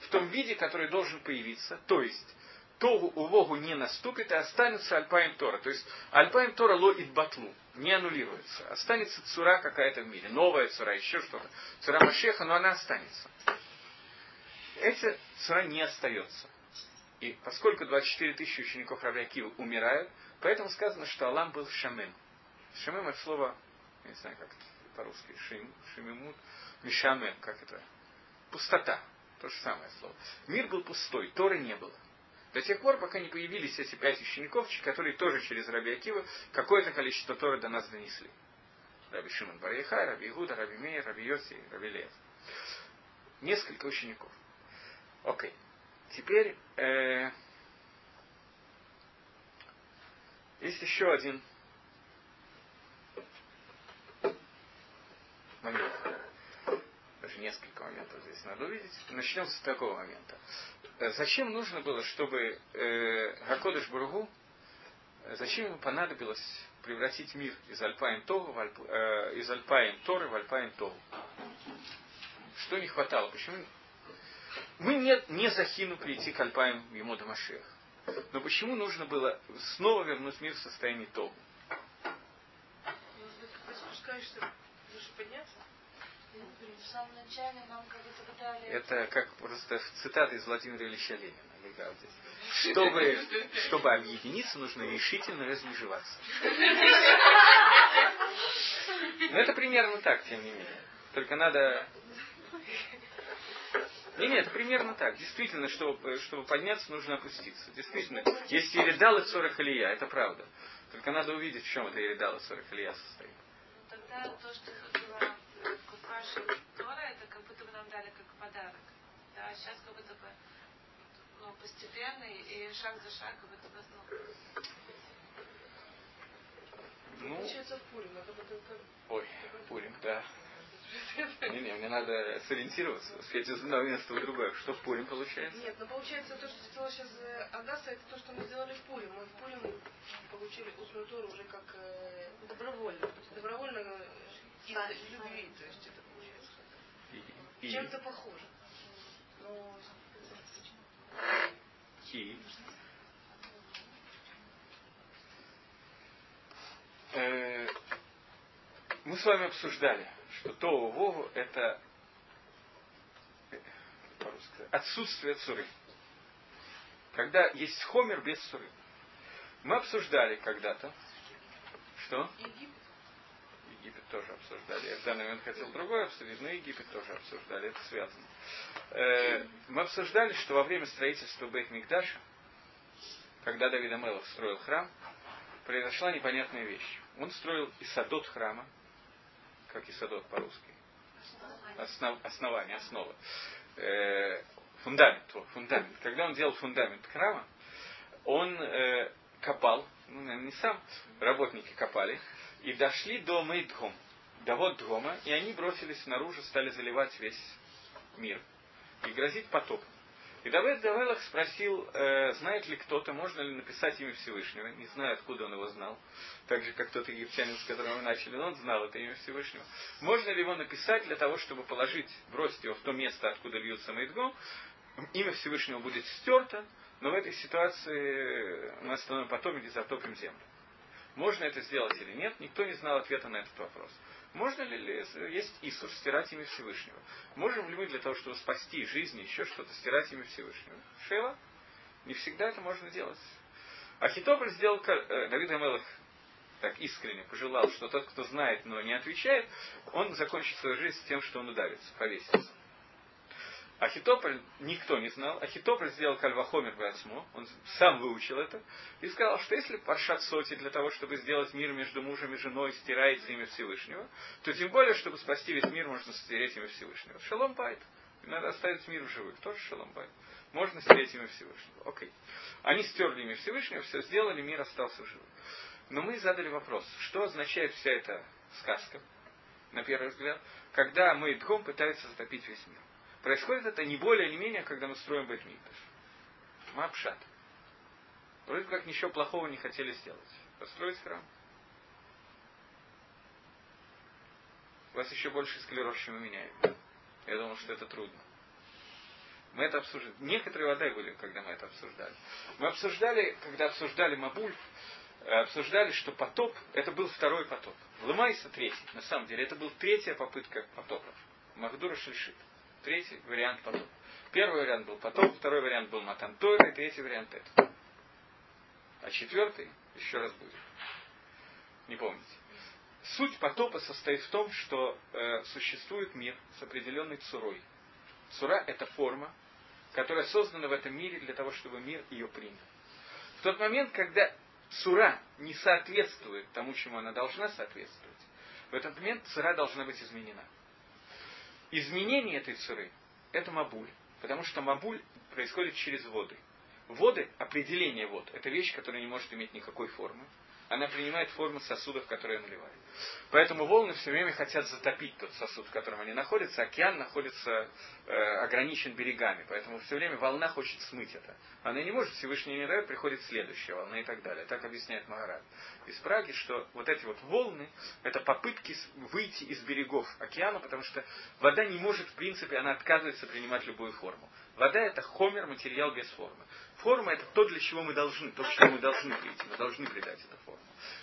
в том виде, который должен появиться. То есть Тогу увогу не наступит и останется Альпаем Тора. То есть Альпаем Тора ло и батлу, не аннулируется. Останется цура какая-то в мире, новая цура, еще что-то. Цура Машеха, но она останется. Эта цура не остается. И поскольку 24 тысячи учеников Равлякива умирают, поэтому сказано, что Алам был шамем. Шамем это слово, я не знаю, как это по-русски, шим, шимимут, мишамем, как это, пустота. То же самое слово. Мир был пустой, Торы не было. До тех пор, пока не появились эти пять учеников, которые тоже через Раби Акива какое-то количество Торы до нас донесли. Раби Шимон Барьяха, Раби Игуда, Раби Мейер, Раби Йоси, Раби Лев. Несколько учеников. Окей. Теперь э, есть еще один момент. Даже несколько моментов здесь надо увидеть. Начнем с такого момента. Э, зачем нужно было, чтобы э, Гакодыш Бургу, э, зачем ему понадобилось превратить мир из Альпаем, Тогу в Альп, э, из Альпаем Торы в Альпаем Тогу? Что не хватало? Почему? Мы не, не захину прийти к Альпаем ему до Машех. Но почему нужно было снова вернуть мир в состояние Тогу? Может быть, ты спускаешься, лучше подняться? Это как просто цитата из Владимира Ильича Ленина. Чтобы, чтобы объединиться, нужно решительно размежеваться. Но это примерно так, тем не менее. Только надо... И нет, примерно так. Действительно, чтобы, чтобы подняться, нужно опуститься. Действительно, есть Еридал и Цорах Илья, это правда. Только надо увидеть, в чем это Еридал и Цорах Илья состоит. Ну, тогда то, что Купаши Тора, это как будто бы нам дали как подарок. Да, а сейчас как будто бы ну, постепенно и шаг за шагом это ну, Ну, Получается в Пурим. Это, это, это, ой, Пурим, да. Не, не, мне надо сориентироваться, успеть из одного места в другое. Что в Пурим получается? Нет, но получается то, что сделала сейчас э, Адаса, это то, что мы сделали в Пурим. Мы в Пурим получили устную Тору уже как э, Добровольно. добровольно Да. любви. То есть это получается И, и, чем-то похоже. Но и э, мы с вами обсуждали, что Тоу Вову это э, отсутствие цуры. Когда есть хомер без цуры. Мы обсуждали когда-то, что? Египет. Египет тоже обсуждали. Я в данный момент хотел другое обсудить, но Египет тоже обсуждали, это связано. Э, мы обсуждали, что во время строительства Бейт когда Давид Амелов строил храм, произошла непонятная вещь. Он строил Исадот храма, как Исадот по-русски, Основ, основание, основа. Э, фундамент, вот, фундамент. Когда он делал фундамент храма, он э, копал, ну, не сам, работники копали, и дошли до Мейдхом, до вот Дхома, и они бросились наружу, стали заливать весь мир. И грозить потоп. И Давид Давелах спросил, э, знает ли кто-то, можно ли написать имя Всевышнего. Не знаю, откуда он его знал. Так же, как тот египтянин, с которым мы начали, но он знал это имя Всевышнего. Можно ли его написать для того, чтобы положить, бросить его в то место, откуда льется Мейдгом. Имя Всевышнего будет стерто, но в этой ситуации мы остановим потом или затопим землю. Можно это сделать или нет, никто не знал ответа на этот вопрос. Можно ли, есть Исур, стирать имя Всевышнего? Можем ли мы для того, чтобы спасти жизнь, еще что-то, стирать имя Всевышнего? Шева? Не всегда это можно делать. Ахитополь сделал, э, Давид Амелах так искренне пожелал, что тот, кто знает, но не отвечает, он закончит свою жизнь тем, что он удавится, повесится. Ахитополь никто не знал. Ахитополь сделал кальвахомер Бацмо, он сам выучил это, и сказал, что если паршат соти для того, чтобы сделать мир между мужем и женой, стирается имя Всевышнего, то тем более, чтобы спасти весь мир, можно стереть имя Всевышнего. Шалом байт. Надо оставить мир в живых. Тоже шалом байт. Можно стереть имя Всевышнего. Окей. Они стерли имя Всевышнего, все сделали, мир остался в живых. Но мы задали вопрос, что означает вся эта сказка, на первый взгляд, когда мы Дхом пытается затопить весь мир. Происходит это не более не менее, когда мы строим Бэтмикташ. Мапшат. Вроде как ничего плохого не хотели сделать. Построить храм. У вас еще больше склероз, чем у меня. Я думал, что это трудно. Мы это обсуждали. Некоторые воды были, когда мы это обсуждали. Мы обсуждали, когда обсуждали Мабуль, обсуждали, что потоп, это был второй потоп. Лымайса третий. На самом деле, это была третья попытка потопов. Махдура Шельшит. Третий вариант потоп. Первый вариант был потоп, второй вариант был Матан Тойра, и третий вариант это. А четвертый еще раз будет. Не помните. Суть потопа состоит в том, что э, существует мир с определенной цурой. Цура – это форма, которая создана в этом мире для того, чтобы мир ее принял. В тот момент, когда цура не соответствует тому, чему она должна соответствовать, в этот момент цура должна быть изменена. Изменение этой цуры – это мабуль, потому что мабуль происходит через воды. Воды, определение вод, это вещь, которая не может иметь никакой формы. Она принимает форму сосудов, которые наливают. Поэтому волны все время хотят затопить тот сосуд, в котором они находятся. Океан находится э, ограничен берегами, поэтому все время волна хочет смыть это. Она не может, Всевышний не дает, приходит следующая волна и так далее. Так объясняет Магарад из Праги, что вот эти вот волны, это попытки выйти из берегов океана, потому что вода не может, в принципе, она отказывается принимать любую форму. Вода это хомер, материал без формы. Форма это то, для чего мы должны, то, чему мы должны прийти. Мы должны придать эту форму.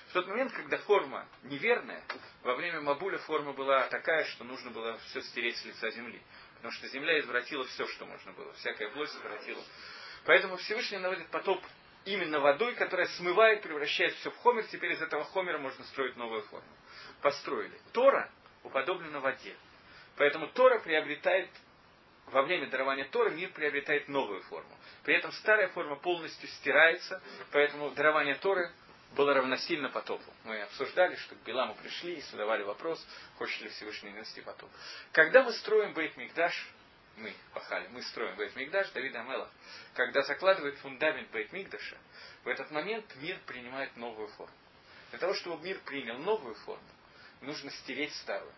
В тот момент, когда форма неверная, во время Мабуля форма была такая, что нужно было все стереть с лица земли. Потому что земля извратила все, что можно было. Всякая плоть извратила. Поэтому Всевышний наводит потоп именно водой, которая смывает, превращает все в хомер. Теперь из этого хомера можно строить новую форму. Построили. Тора уподоблена воде. Поэтому Тора приобретает во время дарования Торы мир приобретает новую форму. При этом старая форма полностью стирается, поэтому дарование Торы было равносильно потопу. Мы обсуждали, что к Биламу пришли и задавали вопрос, хочет ли Всевышний нести потоп. Когда мы строим Бейт Мигдаш, мы, Пахали, мы строим Бейт Мигдаш, Давид Амелах, когда закладывает фундамент Бейт Мигдаша, в этот момент мир принимает новую форму. Для того, чтобы мир принял новую форму, нужно стереть старую.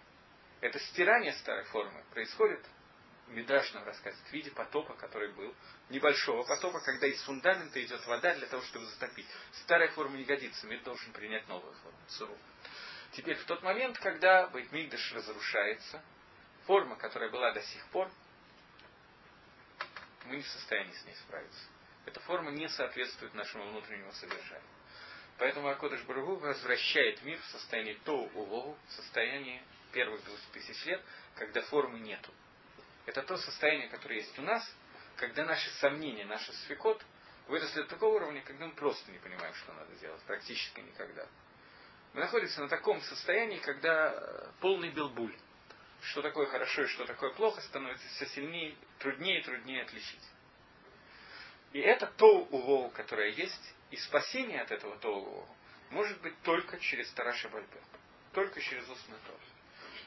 Это стирание старой формы происходит в Мидрашном рассказе в виде потопа, который был, небольшого потопа, когда из фундамента идет вода для того, чтобы затопить. Старая форма не годится, мир должен принять новую форму, суру. Теперь в тот момент, когда Бейтмигдаш разрушается, форма, которая была до сих пор, мы не в состоянии с ней справиться. Эта форма не соответствует нашему внутреннему содержанию. Поэтому Акодыш Барагу возвращает мир в состояние Тоу Улову, в состояние первых двух тысяч лет, когда формы нету. Это то состояние, которое есть у нас, когда наши сомнения, наш свекот выросли до такого уровня, когда мы просто не понимаем, что надо делать, практически никогда. Мы находимся на таком состоянии, когда э, полный белбуль. Что такое хорошо и что такое плохо, становится все сильнее, труднее и труднее отличить. И это то увоу, которое есть, и спасение от этого то увоу может быть только через Тараша Бальбе, только через устную Тору.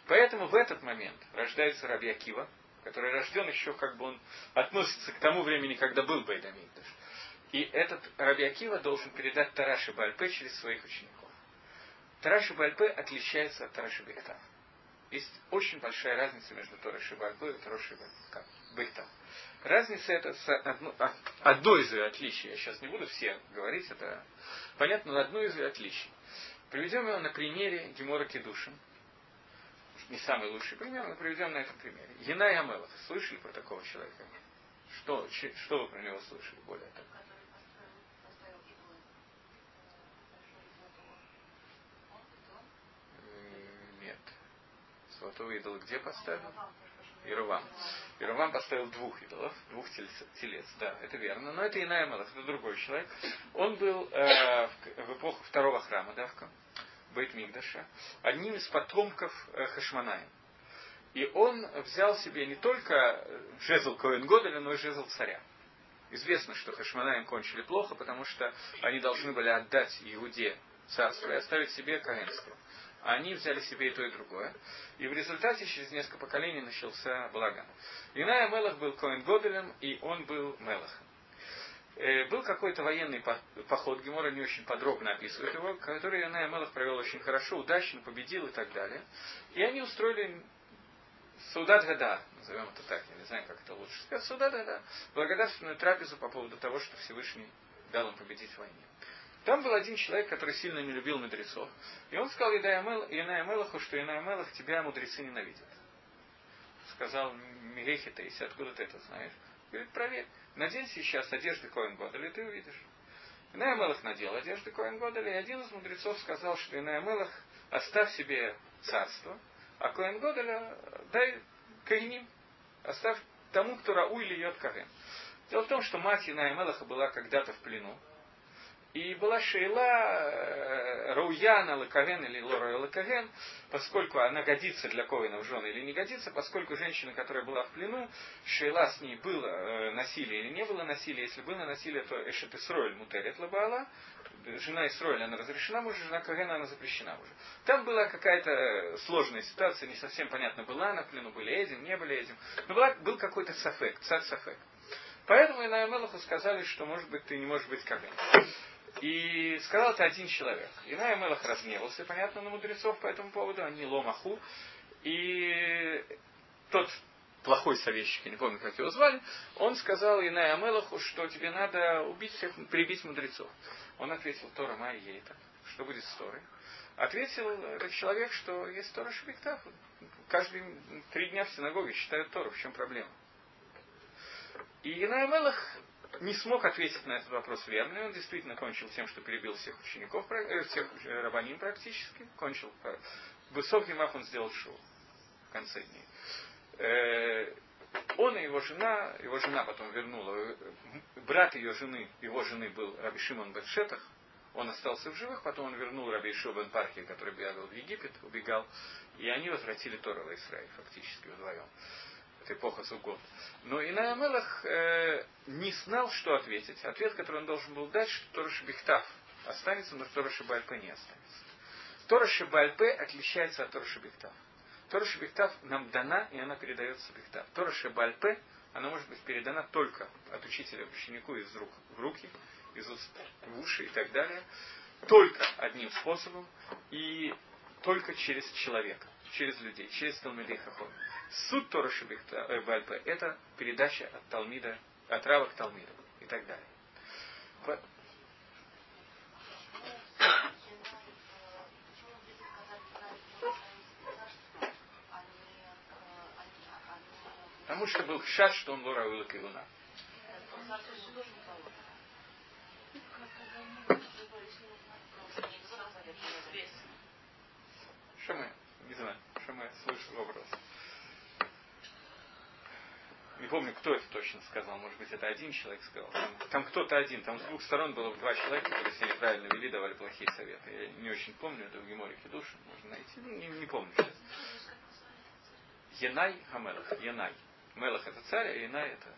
Поэтому в этот момент рождается Раби Акива, который рожден еще, как бы он относится к тому времени, когда был Байдамикдаш. И этот Раби Акива должен передать Тараши Бальпе через своих учеников. Тараши Бальпе отличается от Тараши Бехтав. Есть очень большая разница между Тараши Бальпе и Тараши Бехтав. Разница это одно, а, одно из ее отличий. Я сейчас не буду все говорить, это понятно, но одно из ее отличий. Приведем его на примере Гемора Кедушин, не самый лучший пример, но приведем на этом примере. Ена и Амелах. Слышали про такого человека? Что, что вы про него слышали более того? Нет. Золотого идола где поставил? Ирувам. Ирувам поставил двух идолов, двух телец. Да, это верно. Но это Иная Мелах, это другой человек. Он был э, в, в эпоху второго храма, да, в Бейтмигдаша, одним из потомков э, Хашманаем. И он взял себе не только жезл Коэн Годеля, но и жезл царя. Известно, что Хашманаем кончили плохо, потому что они должны были отдать Иуде царство и оставить себе Каинство. А они взяли себе и то, и другое. И в результате через несколько поколений начался благан. Иная Мелах был Коэн Годелем, и он был Мелахом. Э, был какой-то военный поход, Гемора не очень подробно описывает его, который Яная Мелах провел очень хорошо, удачно, победил и так далее. И они устроили Саудат Гада, назовем это так, я не знаю, как это лучше сказать, Саудат Гада, благодарственную трапезу по поводу того, что Всевышний дал им победить в войне. Там был один человек, который сильно не любил мудрецов. И он сказал Иная Мелаху, что Иная Мелах тебя мудрецы ненавидят. Сказал Мирехи Таиси, откуда ты это знаешь? Говорит, проверь. Надень сейчас одежды Коэн Годеля, ты увидишь. Иная Мелах надел одежды Коэн Годеля, и один из мудрецов сказал, что Иная Мелах оставь себе царство, а Коэн Годеля дай Каиним, оставь тому, кто ראוי להיות כהן. Дело в том, что мать Яная המלך была когда-то в плену, и была שאלה э, ראויה לכהן или לא ראויה לכהן, поскольку она годится для Когена в жены или не годится, поскольку женщина, которая была в плену, שאלה с ней было э, насилие или не было насилия, если было насилие, то אשת ישראל מותרת לבעלה, жена ישראל, она разрешена мужу, жена Когена, она запрещена мужу. Там была какая-то сложная ситуация, не совсем понятно, была она в плену, были этим, не были этим, но была, был какой-то сафек, царь сафек. Поэтому и на Мелаху сказали, что, может быть, ты не можешь быть Каген. И сказал это один человек. Иная Мелах разгневался, понятно, на мудрецов по этому поводу, они ломаху. И тот плохой советчик, я не помню, как его звали, он сказал Иная Амелаху, что тебе надо убить всех, прибить мудрецов. Он ответил, Тора Майя ей. Что будет с Торой? Ответил этот человек, что есть Тора Шабиктаф. Каждые три дня в синагоге читают Тору. В чем проблема? И Иная Мелах не смог ответить на этот вопрос верно, и он действительно кончил тем, что перебил всех учеников, э, всех рабаним практически, кончил. Высокий мах он сделал шоу в конце дней. Э, он и его жена, его жена потом вернула, э, брат ее жены, его жены был Раби Шимон Бетшетах, он остался в живых, потом он вернул Раби Шубен Пархи, который бегал в Египет, убегал, и они возвратили Тору в Израиль фактически вдвоем. Это эпоха Сугот. Но Иная Мелах э, не знал, что ответить. Ответ, который он должен был дать, что Тора Шабихтав останется, но Тора Шабальпе не останется. Тора Шабальпе отличается от Тора Шабихтав. Тора Шабихтав нам дана, и она передается Бихтав. Тора Шабальпе, она может быть передана только от учителя к ученику из рук в руки, из уст в уши и так далее, только одним способом и только через человека, через людей, через Талмидей Хахон. Суть Тора Бальпе – это передача от Талмида, от Рава к Талмиду и так далее. Потому что был шаш, что он лора вылок и луна. Шаме, не знаю, Шаме слышал вопрос. Не помню, кто это точно сказал. Может быть, это один человек сказал. Там, там кто-то один. Там с двух сторон было два человека, которые себя неправильно вели, давали плохие советы. Я не очень помню, это в Геморе Хидуш. Можно найти. Ну, не, не помню сейчас. Янай Хамелах. Янай. Мелах это царь, а Янай это...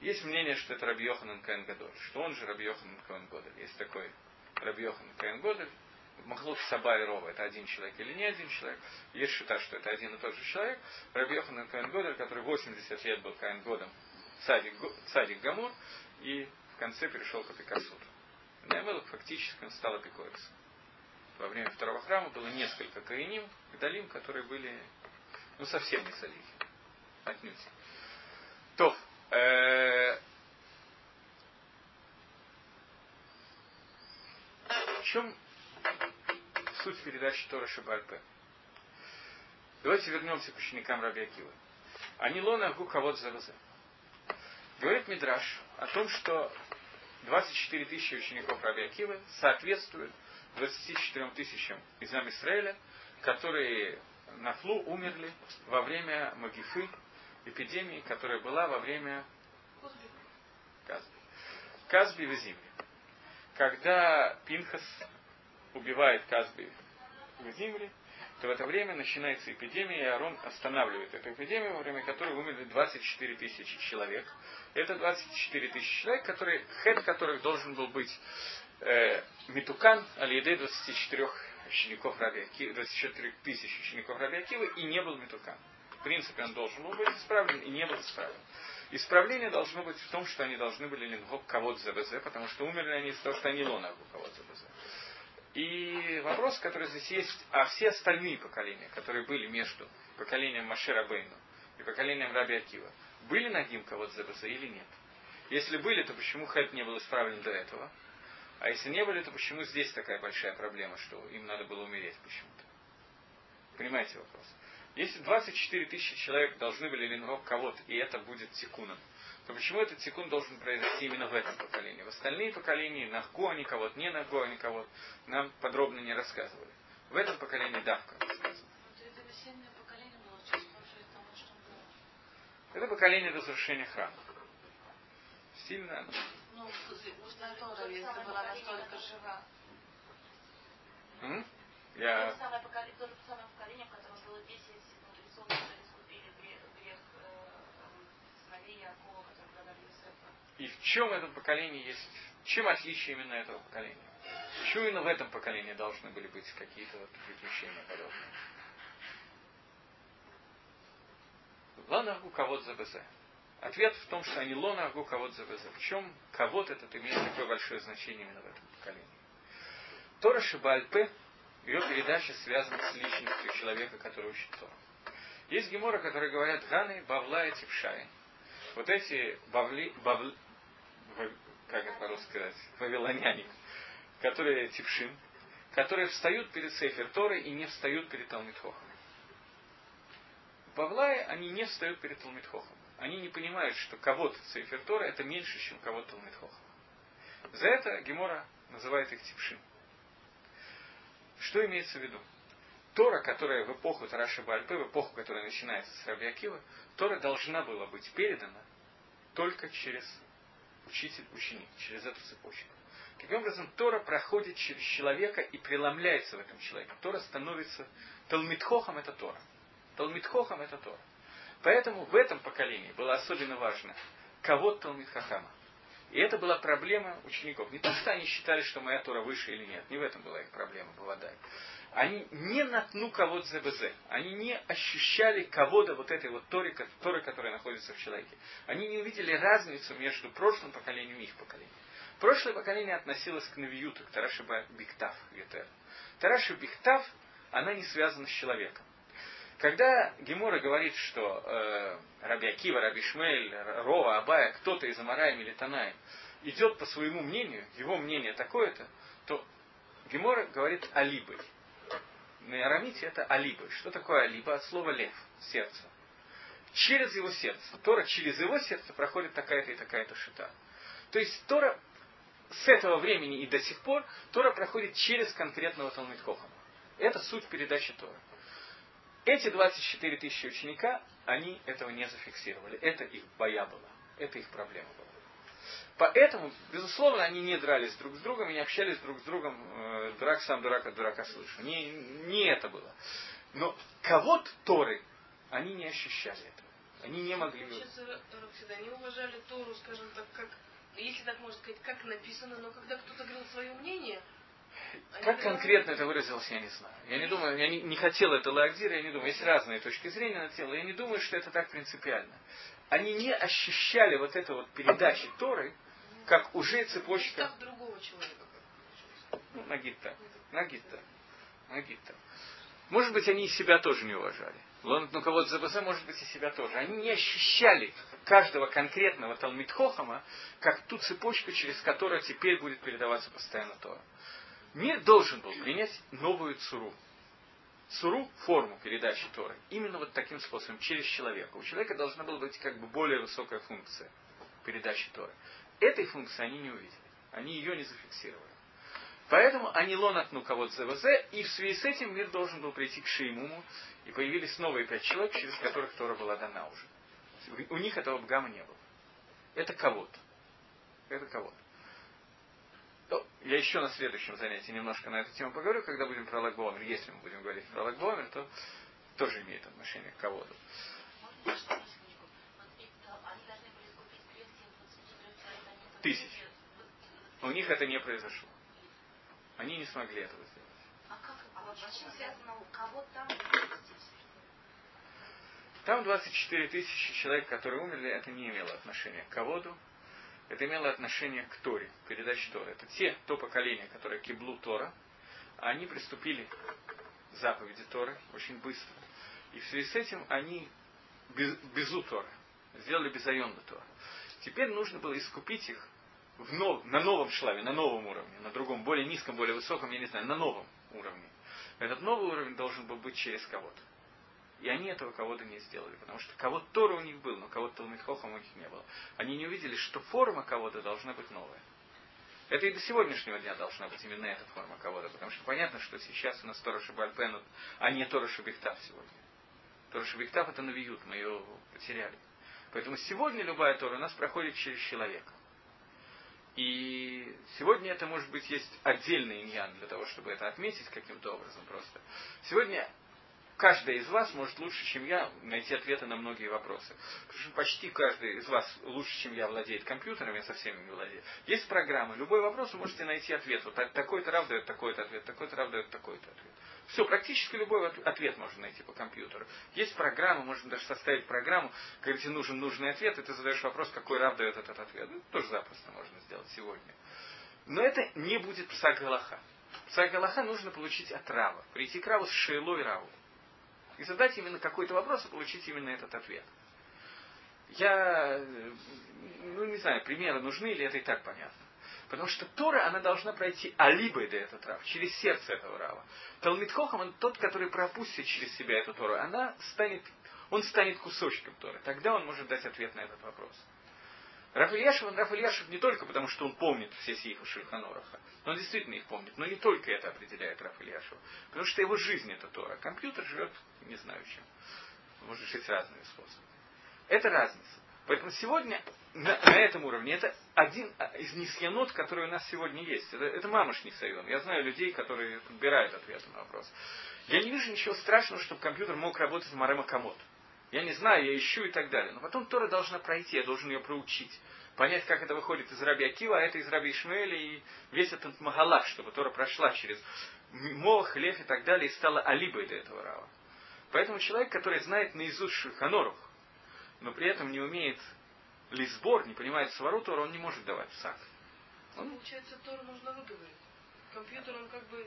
Есть мнение, что это Раби Йоханан Каэн Гадоль, что он же Раби Йоханан Каэн Годель. Есть такой Раби Йоханан Каэн Годель, Махлук Саба и это один человек или не один человек. Есть шута, что это один и тот же человек. Раби Йоханан Каэн Годель, который 80 лет был Каэн Годом, цадик, цадик Гамур, и в конце перешел к Апикасуру. Наймелах фактически он стал апикорисом. Во время второго храма было несколько Каиним, Гдалим, которые были ну, совсем не солидны. Отнюдь. То, э, в чем суть передачи Тора Шабальпе? Давайте вернемся к ученикам Раби Акива. Они лона гукавод завазы. Говорит Мидраш о том, что 24 тысячи учеников Раби Акивы соответствуют 24 тысячам из Израиля, которые на флу умерли во время Магифы, эпидемии, которая была во время Казби. Казби в Зимре. Когда Пинхас убивает Казби в Зимре, то в это время начинается эпидемия, и Арон останавливает эту эпидемию, во время которой умерли 24 тысячи человек. Это 24 тысячи человек, которые, хед которых должен был быть э, Митукан, Алиеде 24 учеников Раби 24 тысяч учеников Раби Акивы, и не был Митукан. В принципе, он должен был быть исправлен и не был исправлен. Исправление должно быть в том, что они должны были лингок кого-то ЗБЗ, потому что умерли они из-за того, что они лонагу кого-то ЗБЗ. И вопрос, который здесь есть, а все остальные поколения, которые были между поколением Машера Бейну и поколением Раби Акива, были нагим кого-то ЗБЗ или нет? Если были, то почему Хэт не был исправлен до этого? А если не были, то почему здесь такая большая проблема, что им надо было умереть почему-то? Понимаете вопрос? Если 24 тысячи человек должны были лингов кого-то, и это будет тикуном, то почему этот тикун должен произойти именно в этом поколении? В остальные поколения, на го они кого-то, не на го они кого-то, нам подробно не рассказывали. В этом поколении давка рассказано. Это поколение разрушения храма. Сильно. Ну, устная Тора, если была настолько жива. Я... То самое поколение, то самое поколение, в котором было 10 мудрецов, которые искупили грех, грех э, сыновей Якова, которые продали Юсефа. И в чем в этом поколении есть, чем отличие именно этого поколения? Почему именно в этом поколении должны были быть какие-то вот приключения подобные? Ланаху кавод за БЗ. Ответ в том, что они лонаху кавод за БЗ. В чем кавод этот имеет такое большое значение именно в этом поколении? Тора Шибальпе ее передача связана с личностью человека, который учит Тору. Есть гемора, которые говорят Ганы, Бавла и. Вот эти бавли, бавли, как это по-русски сказать, вавилоняне, которые типшим, которые встают перед Сейфер Торой и не встают перед Талмитхохом. Павлае они не встают перед Талмитхохом. Они не понимают, что кого-то Сейфер Тора это меньше, чем кого-то Талмитхохом. За это Гемора называет их типшим. Что имеется в виду? Тора, которая в эпоху Тараши Бальпы, в эпоху, которая начинается с Раби Акива, Тора должна была быть передана только через учитель-ученик, через эту цепочку. Таким образом, Тора проходит через человека и преломляется в этом человеке. Тора становится... Талмитхохом это Тора. Талмитхохом это Тора. Поэтому в этом поколении было особенно важно, кого Талмит Хахама. И это была проблема учеников. Не то, что они считали, что моя Тора выше или нет. Не в этом была их проблема, Бавадай. Они не натну кого-то ЗБЗ. Они не ощущали кого-то вот этой вот Торы, Торы, которая находится в человеке. Они не увидели разницу между прошлым поколением и их поколением. Прошлое поколение относилось к Навиюту, к Тарашиба Биктав, Ютер. Тараша Биктав, она не связана с человеком. Когда Гемора говорит, что э, Раби Акива, Раби Шмель, Рова, Абая, кто-то из Амараем или Танаем идет по своему мнению, его мнение такое-то, то Гемора говорит алибой. На арамите это алибой. Что такое алиба? От слова лев, сердце. Через его сердце. Тора через его сердце проходит такая-то и такая-то шита. То есть Тора с этого времени и до сих пор Тора проходит через конкретного Талмитхохама. Это суть передачи Тора. Эти 24 тысячи ученика, они этого не зафиксировали. Это их боя была. Это их проблема была. Поэтому, безусловно, они не дрались друг с другом и не общались друг с другом. Э, дурак сам дурак от дурака слышу. Не, не это было. Но кого-то Торы, они не ощущали этого. Они не могли... Получается, не уважали Тору, скажем так, как если так можно сказать, как написано, но когда кто-то говорил свое мнение, как конкретно это выразилось, я не знаю. Я не думаю, я не, не хотел это Лагдира, я не думаю, есть разные точки зрения на тело, я не думаю, что это так принципиально. Они не ощущали вот это вот передачи Торы, как уже цепочка. Так другого человека. Ну, Нагита. Нагита. Нагита. Может быть, они и себя тоже не уважали. Ну, кого-то ЗБЗ, может быть, и себя тоже. Они не ощущали каждого конкретного Талмитхохама, как ту цепочку, через которую теперь будет передаваться постоянно Тора. Мир должен был принять новую цуру. Цуру – форму передачи Торы. Именно вот таким способом, через человека. У человека должна была быть как бы более высокая функция передачи Торы. Этой функции они не увидели. Они ее не зафиксировали. Поэтому они лонатну кого-то ЗВЗ, и в связи с этим мир должен был прийти к Шеймуму, и появились новые пять человек, через которых Тора была дана уже. У них этого бгама не было. Это кого-то. Это кого-то. Ну, я еще на следующем занятии немножко на эту тему поговорю, когда будем про Лагбомер. Если мы будем говорить про Лагбомер, то тоже имеет отношение к кого-то. Тысяч. У них это не произошло. Они не смогли этого сделать. А как, а вот чем связано, кого там Там 24 тысячи человек, которые умерли, это не имело отношения к ководу, это имело отношение к Торе, к Торы. Это те, то поколение, которое киблу Тора, они приступили к заповеди Торы очень быстро. И в связи с этим они без, безу Тора, сделали безайонду Тора. Теперь нужно было искупить их в нов, на новом шлаве, на новом уровне, на другом, более низком, более высоком, я не знаю, на новом уровне. Этот новый уровень должен был быть через кого-то. И они этого кого-то не сделали, потому что кого-то Тора у них был, но кого-то Талмитхохом у них не было. Они не увидели, что форма кого-то должна быть новая. Это и до сегодняшнего дня должна быть именно эта форма кого-то, потому что понятно, что сейчас у нас Тора Шабальпен, а не Тора Шабихтав сегодня. Тора Шабихтав это навиют, мы ее потеряли. Поэтому сегодня любая Тора у нас проходит через человека. И сегодня это, может быть, есть отдельный иньян для того, чтобы это отметить каким-то образом просто. Сегодня каждый из вас может лучше, чем я, найти ответы на многие вопросы. Потому что почти каждый из вас лучше, чем я, владеет компьютером, я совсем не владею. Есть программы, любой вопрос вы можете найти ответ. Вот такой-то рав дает такой-то ответ, такой-то рав дает такой-то ответ. Все, практически любой ответ можно найти по компьютеру. Есть программа, можно даже составить программу, когда тебе нужен нужный ответ, и ты задаешь вопрос, какой рав дает этот ответ. Ну, тоже запросто можно сделать сегодня. Но это не будет псак Галаха. Псак Галаха нужно получить от Рава. Прийти к Раву с Шейлой Раву и задать именно какой-то вопрос и получить именно этот ответ. Я, ну не знаю, примеры нужны или это и так понятно. Потому что Тора, она должна пройти алибой до этого рава, через сердце этого рава. Талмитхохам, он тот, который пропустит через себя эту Тору, она станет, он станет кусочком Торы. Тогда он может дать ответ на этот вопрос. Раф Ильяшев, он Раф Ильяшев не только потому, что он помнит все сейфы Шульханораха, но он действительно их помнит, но не только это определяет Раф Ильяшев, потому что его жизнь это Тора. Компьютер живет не знаю чем. Может жить разными способами. Это разница. Поэтому сегодня на, на этом уровне это один из нисьянот, которые у нас сегодня есть. Это, это мамаш нисайон. Я знаю людей, которые подбирают ответы на вопрос. Я не вижу ничего страшного, чтобы компьютер мог работать в Марема. Я не знаю, я ищу и так далее. Но потом Тора должна пройти, я должен ее проучить. Понять, как это выходит из Раби Акива, а это из Раби Ишмаэля, и весь этот Магалах, чтобы Тора прошла через Мох, Лев и так далее, и стала алибой для этого Рава. Поэтому человек, который знает наизусть Шульханорух, но при этом не умеет лисбор, не понимает свару Тора, он не может давать псак. Он... Получается, Тору нужно выговорить. Компьютер, он как бы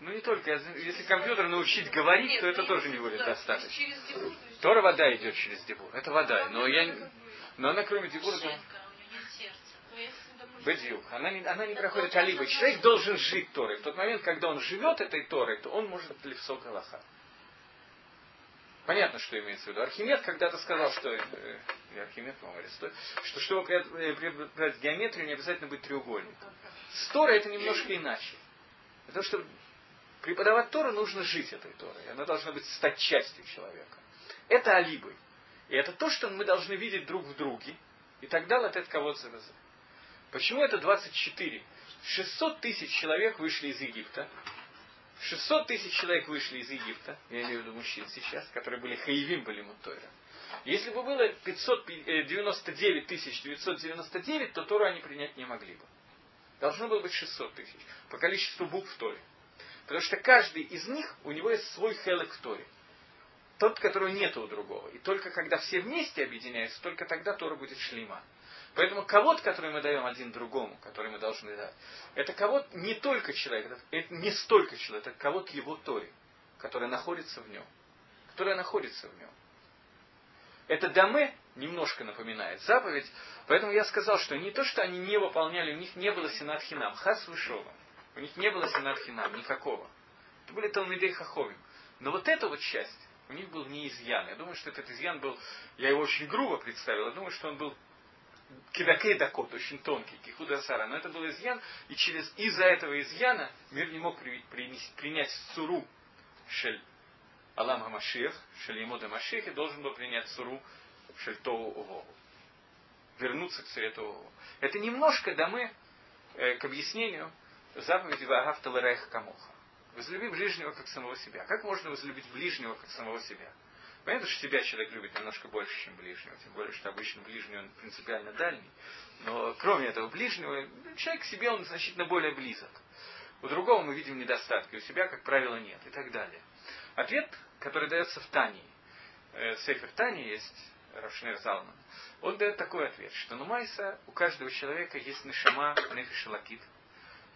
ну не только, если компьютер научить говорить, Нет, то это тоже не будет достаточно. Тора вода идет через дебур. Это вода. Но я, но она кроме дебура, допустим, Бедиух. Она не, она не проходит это Человек должен жить Торой. В тот момент, когда он живет этой Торой, то он может левсок Галаха. Понятно, что имеется в виду. Архимед когда-то сказал, что э, Архимед, по-моему, Аристотель, что чтобы э, преобразовать геометрию, не обязательно быть треугольником. С Торой это немножко иначе. Потому что преподавать Тору нужно жить этой Торой. Она должна быть стать частью человека. Это алибы. И это то, что мы должны видеть друг в друге. И тогда латет кого-то завязать. Почему это 24? 600 тысяч человек вышли из Египта. 600 тысяч человек вышли из Египта, я имею в виду мужчин сейчас, которые были хаевим, были мутойра. Если бы было 599 тысяч 999, то Тору они принять не могли бы. Должно было быть 600 тысяч по количеству букв в Торе. Потому что каждый из них, у него есть свой хелек в. Тот, которого нет у другого. И только когда все вместе объединяются, только тогда Тора будет шлима. Поэтому кого-то, который мы даем один другому, который мы должны дать, это кого-то не только человек, это, это не столько человек, это кого-то его Торе, которая находится в нем. Которая находится в нем. Это даме немножко напоминает заповедь, поэтому я сказал, что не то, что они не выполняли, у них не было сенат хинам, хас вышова. У них не было сенат никакого. Это были Талмидей Хаховим. Но вот эта вот часть, у них был не изъян. Я думаю, что этот изъян был, я его очень грубо представил, я думаю, что он был кидакей дакот, очень тонкий, кихудасара. Но это был изъян, и через из-за этого изъяна мир не мог при, принести, принять суру шель Алам Хамаших, шель Емода Маших, и должен был принять суру шель Тоу Овогу. Вернуться к царе Овогу. Это немножко дамы э, к объяснению заповеди Вагав Таларех Камоха. Возлюби ближнего как самого себя. Как можно возлюбить ближнего как самого себя? Понятно, что себя человек любит немножко больше, чем ближнего, тем более, что обычно ближний он принципиально дальний. Но кроме этого ближнего, человек к себе он значительно более близок. У другого мы видим недостатки, у себя, как правило, нет и так далее. Ответ, который дается в Тании, э, Сефер Тани есть, Равшнер Залман, он дает такой ответ, что ну Майса у каждого человека есть нишама, нефиш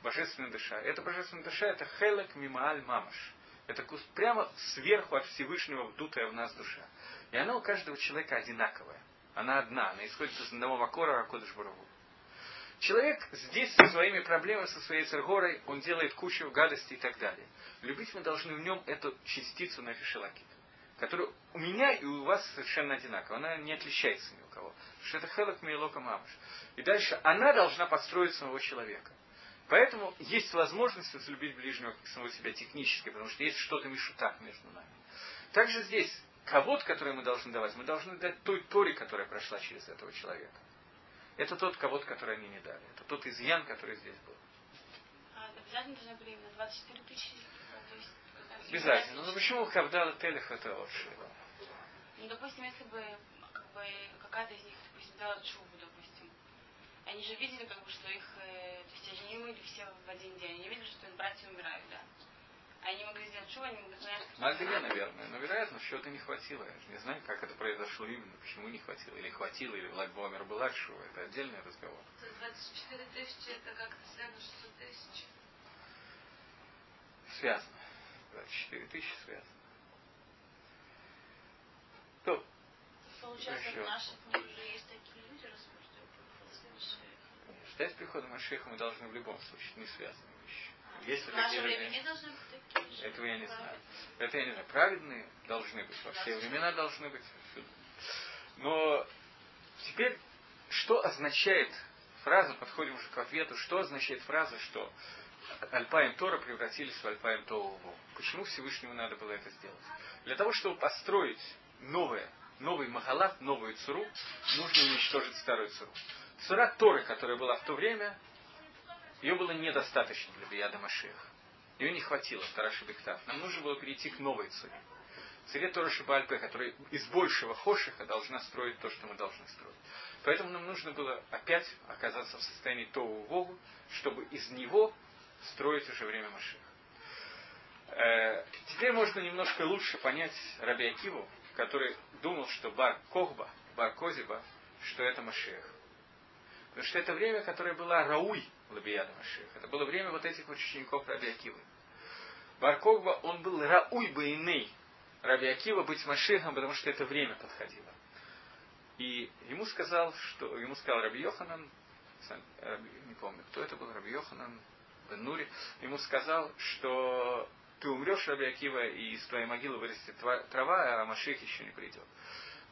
божественная душа. Эта божественная душа это хелек мимааль мамаш. Это прямо сверху от Всевышнего вдутая в нас душа. И она у каждого человека одинаковая. Она одна, она исходит из одного макора Ракодыш Барагу. Человек здесь со своими проблемами, со своей цергорой, он делает кучу гадостей и так далее. Любить мы должны в нем эту частицу на фишелакит, которая у меня и у вас совершенно одинакова. Она не отличается ни у кого. Потому что это хелок мейлока мамаш. И дальше она должна построить самого человека. Поэтому есть возможность возлюбить ближнего как самого себя технически, потому что есть что-то мишутак между нами. Также здесь кого-то, который мы должны давать, мы должны дать той Торе, которая прошла через этого человека. Это тот кого-то, который они не дали. Это тот изъян, который здесь был. А это обязательно должны были именно 24 тысячи? Обязательно. Ну тысяча? почему Хавдала Телех это лучше? Ну, допустим, если бы, как бы, какая-то из них, допустим, дала чубу. Они же видели, как бы, что их, э, то есть они не умерли все в один день. Они видели, что их братья умирают, да. Они могли сделать чубу, они могли знать, что... Могли, наверное, но, вероятно, чего-то не хватило. Я же не знаю, как это произошло именно, почему не хватило. Или хватило, или Лагбомер была шува. Это отдельный разговор. 24 тысячи это как-то связано 600 тысяч. Связано. 24 тысячи связано. То, Получается, в наших дней уже есть такие люди, раз ждать прихода Машеха мы должны в любом случае, не связанные вещи. Есть В наше время не должны быть такие. Этого я не знаю. Это я не знаю. Праведные должны быть. Во все времена должны быть. Но теперь, что означает фраза, подходим уже к ответу, что означает фраза, что Альпаем Тора превратились в Альпаем Тоуву. Почему Всевышнему надо было это сделать? Для того, чтобы построить новое, новый Магалат, новую Цуру, нужно уничтожить старую Цуру. Цура Торы, которая была в то время, ее было недостаточно для Бияда Машеха. Ее не хватило, Тараши Бектав. Нам нужно было перейти к новой цуре. Царе Тора Шабальпе, которая из большего хошиха должна строить то, что мы должны строить. Поэтому нам нужно было опять оказаться в состоянии Тоу Вогу, чтобы из него строить уже время Машиха. Э, теперь можно немножко лучше понять Раби Акиву, который думал, что Бар Кохба, Бар Козиба, что это Машех. Потому что это время, которое было Рауй Лабияда Машех. Это было время вот этих вот учеников Раби Акивы. Бар Кохба, он был Рауй Баиней, Раби Акива быть Машехом, потому что это время подходило. И ему сказал, что ему сказал Раби Йоханан, не помню, кто это был, Раби Йоханан, Бен Нури, ему сказал, что ты умрешь, Раби Акива, и из твоей могилы вырастет трава, а Машех еще не придет.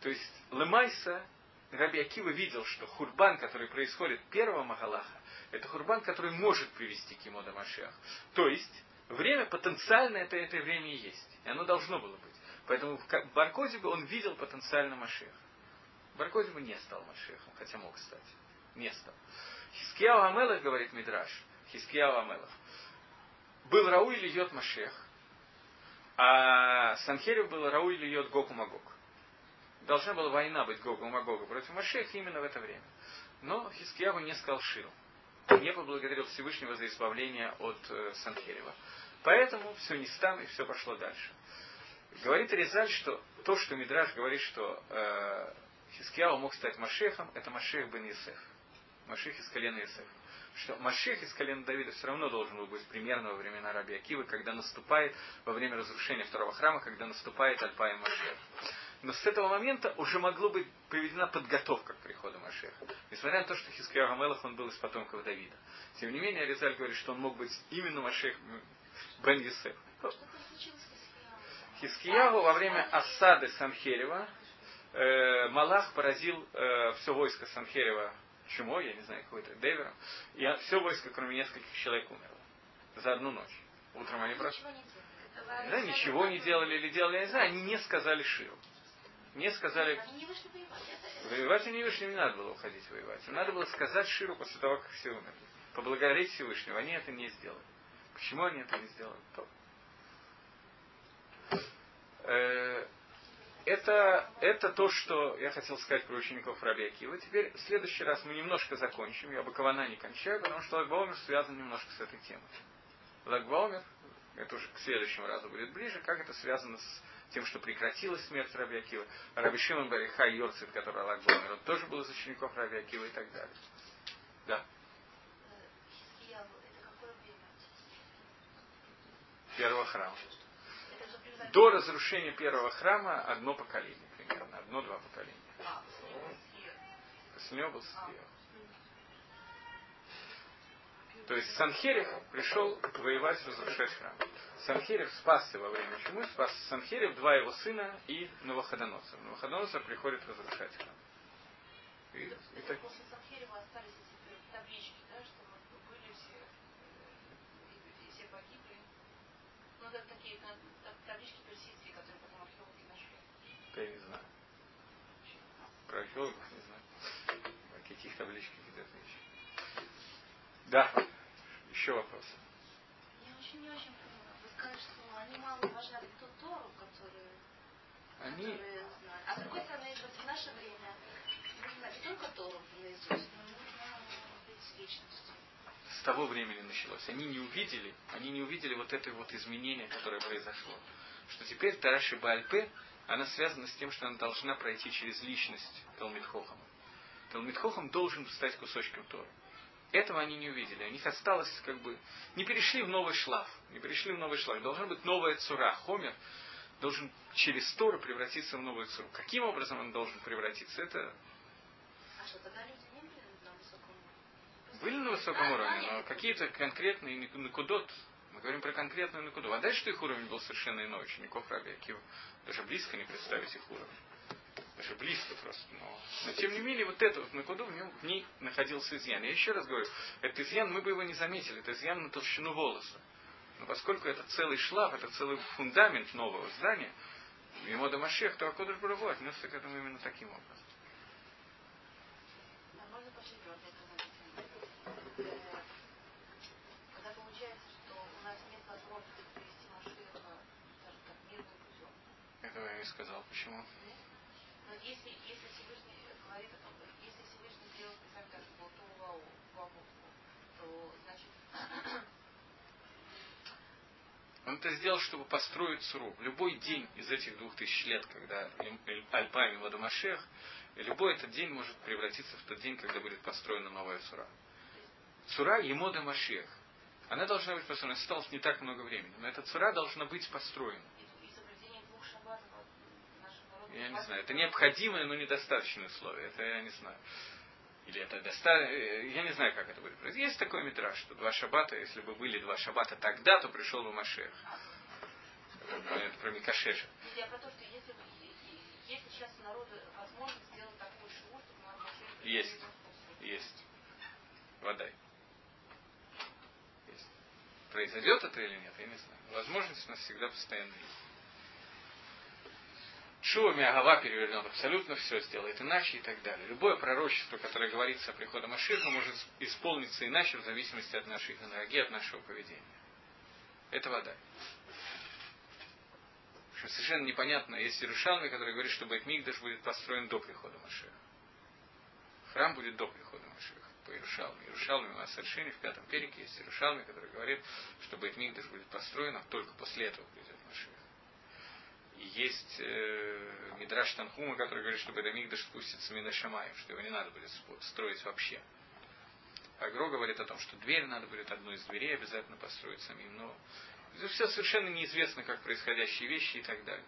То есть Лемайса, Раби Акива видел, что хурбан, который происходит первого Магалаха, это хурбан, который может привести к ему до. То есть, время потенциально это, это время и есть. И оно должно было быть. Поэтому в Баркозибе он видел потенциально Машеха. Баркозиба не стал Машехом, хотя мог стать. Не стал. Хискияу Амелах, говорит Мидраш, Хискияу Амелах, был Рауи или Йод Машех, а Санхерев был Рауи или Йод Гогу Магог. Должна была война быть Гогу Магога против Машеха именно в это время. Но Хискияву не сказал Ширу. Не поблагодарил Всевышнего за избавление от э, Санхерева. Поэтому все не стам и все пошло дальше. Говорит Резаль, что то, что Мидраш говорит, что э, Хискияу мог стать Машехом, это Машех бен Исеф. Машех из колена Исеф. Что Машех из колена Давида все равно должен был быть примерно во времена Раби Акивы, когда наступает, во время разрушения второго храма, когда наступает Альпа и Машех. Но с этого момента уже могло быть приведена подготовка к приходу Машеха. Несмотря на то, что Хискияу Гамелах он был из потомков Давида. Тем не менее, Аризаль говорит, что он мог быть именно Машех бен Исеф. Хискиягу во время осады Санхерева э, Малах поразил э, все войско Санхерева чумой, я не знаю, какой-то девером, и все войско, кроме нескольких человек, умерло. За одну ночь. Утром они просто... Да, ничего не делали или делали, я не знаю, они не сказали Ширу. Не сказали... Воевать. Они не вышли, не надо было уходить воевать. Им надо было сказать Ширу после того, как все умерли. Поблагодарить Всевышнего. Они это не сделали. Почему они это не сделали? Э, это, это то, что я хотел сказать про учеников Раби Акива. Теперь в следующий раз мы немножко закончим. Я Бакована не кончаю, потому что Лагбаумер связан немножко с этой темой. Лагбаумер, это уже к следующему разу будет ближе, как это связано с тем, что прекратилась смерть Раби Акива. Раби Шимон Бариха Йорцев, который Лагбаумер, он тоже был из учеников Раби Акива и так далее. Да. Первого храма до разрушения первого храма одно поколение примерно, одно-два поколения. После него был Сфия. То есть Санхерев пришел воевать, разрушать храм. Санхерев спасся во время чумы, спас Санхерев, два его сына и Новоходоносор. Новоходоносор приходит разрушать храм. И, и так... После Санхерева остались эти таблички, да, что были все, э, все погибли. Ну, это такие таблички персидские, которые потом археологи нашли. Да я не знаю. Про археологов не знаю. О каких табличках идет речь. Да. Еще вопросы. Я очень не очень понимаю. Вы сказали, что они мало уважали ту Тору, которую, они... которые знали. А с другой стороны, в наше время нужно не только Тору наизусть, но нужно быть личностью с того времени началось. Они не увидели, они не увидели вот это вот изменение, которое произошло. Что теперь Тараши Бальпе, она связана с тем, что она должна пройти через личность Талмитхохама. Талмитхохам должен стать кусочком Торы. Этого они не увидели. У них осталось как бы... Не перешли в новый шлаф. Не перешли в новый шлаф. Должна быть новая цура. Хомер должен через Тору превратиться в новую цуру. Каким образом он должен превратиться? Это... А что, тогда люди были на высоком уровне, но какие-то конкретные накудот, мы говорим про конкретную накуду. А дальше их уровень был совершенно иной, учеников Раби Акива. Даже близко не представить их уровень. Даже близко просто. Но, но тем не менее, вот это вот накуду в, нем, в ней находился изъян. Я еще раз говорю, этот изъян, мы бы его не заметили, это изъян на толщину волоса. Но поскольку это целый шлаф, это целый фундамент нового здания, ему до Машех, то Акодыш Барагу отнесся к этому именно таким образом. когда получается, что у нас нет возможности привести Машеха, скажем так, мирным путем. Это Этого я не сказал. Почему? Но если, если Всевышний говорит о том, если Всевышний сделал специально так, что Тулау, то значит [clears throat] Он это сделал, чтобы построить Суру. Любой день из этих двух тысяч лет, когда Альпами Вадамашех, любой этот день может превратиться в тот день, когда будет построена новая Сура. Сура Емода Машех. Она должна быть построена. Осталось не так много времени. Но эта цура должна быть построена. Я не знаю. Это необходимое, но недостаточное условие. Это я не знаю. Или это достаточно... Я не знаю, как это будет произойти. Есть такой метраж, что два шабата, если бы были два шабата тогда, то пришел бы Машех. Это про Микашеша. Я про то, что если, если сейчас у народа возможность сделать такой шоу, чтобы народ Есть. Есть. Водай. Есть. Произойдет это или нет, я не знаю. Возможность у нас всегда постоянно есть. Шува Миагава перевернет абсолютно все, сделает иначе и так далее. Любое пророчество, которое говорится о приходе Машиха, может исполниться иначе в зависимости от нашей энергии, от нашего поведения. Это вода. Что совершенно непонятно, есть Иерушалми, который говорит, что Байтмигдаш будет построен до прихода Машиха. Храм будет до прихода Машиха по Иерушалме. Иерушалме у нас совершенно в пятом перике есть Иерушалме, который говорит, что Байтмигдаш будет построен, а только после этого придет Машиха. Есть э, Мидраш Танхума, который говорит, что Бедамигдаш спустится Мина Шамаем, что его не надо будет строить вообще. Агро говорит о том, что дверь надо будет одну из дверей обязательно построить самим. Но это все совершенно неизвестно, как происходящие вещи и так далее.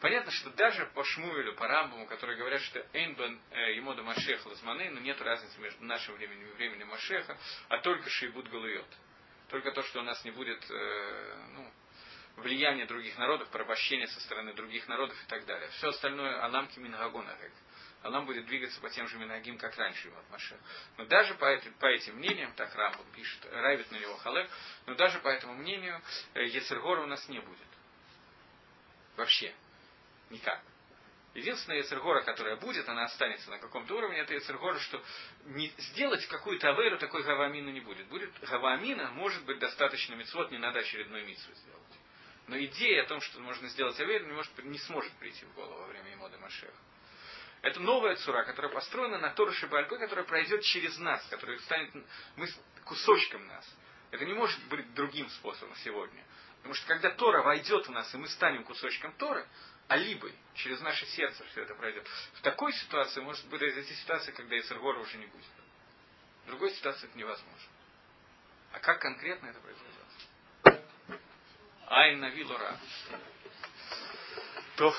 Понятно, что даже по Шмуэлю, по Рамбаму, которые говорят, что Эйнбан э, Емода Машеха Лазманы, но нет разницы между нашим временем и временем Машеха, а только Шейбут Галуйот. Только то, что у нас не будет э, ну, влияние других народов, порабощение со стороны других народов и так далее. Все остальное Аламки Мингагона. Алам будет двигаться по тем же Минагим, как раньше его Маше. Но даже по, этим, по этим мнениям, так Рамбам пишет, равит на него Халек, но даже по этому мнению э, Ецергора у нас не будет. Вообще. Никак. Единственная Ецергора, которая будет, она останется на каком-то уровне, это Ецергора, что не сделать какую-то авейру, такой гавамина не будет. Будет гавамина, может быть достаточно мецвод, не надо очередной митсу сделать. Но идея о том, что можно сделать Авейр, не, может, не сможет прийти в голову во время Имода Машеха. Это новая цура, которая построена на Тору Шибалько, которая пройдет через нас, которая станет мы, кусочком нас. Это не может быть другим способом сегодня. Потому что когда Тора войдет в нас, и мы станем кусочком Торы, а либо через наше сердце все это пройдет, в такой ситуации может быть произойти ситуация, когда Исергора уже не будет. В другой ситуации это невозможно. А как конкретно это произойдет? Айн Навилора. То.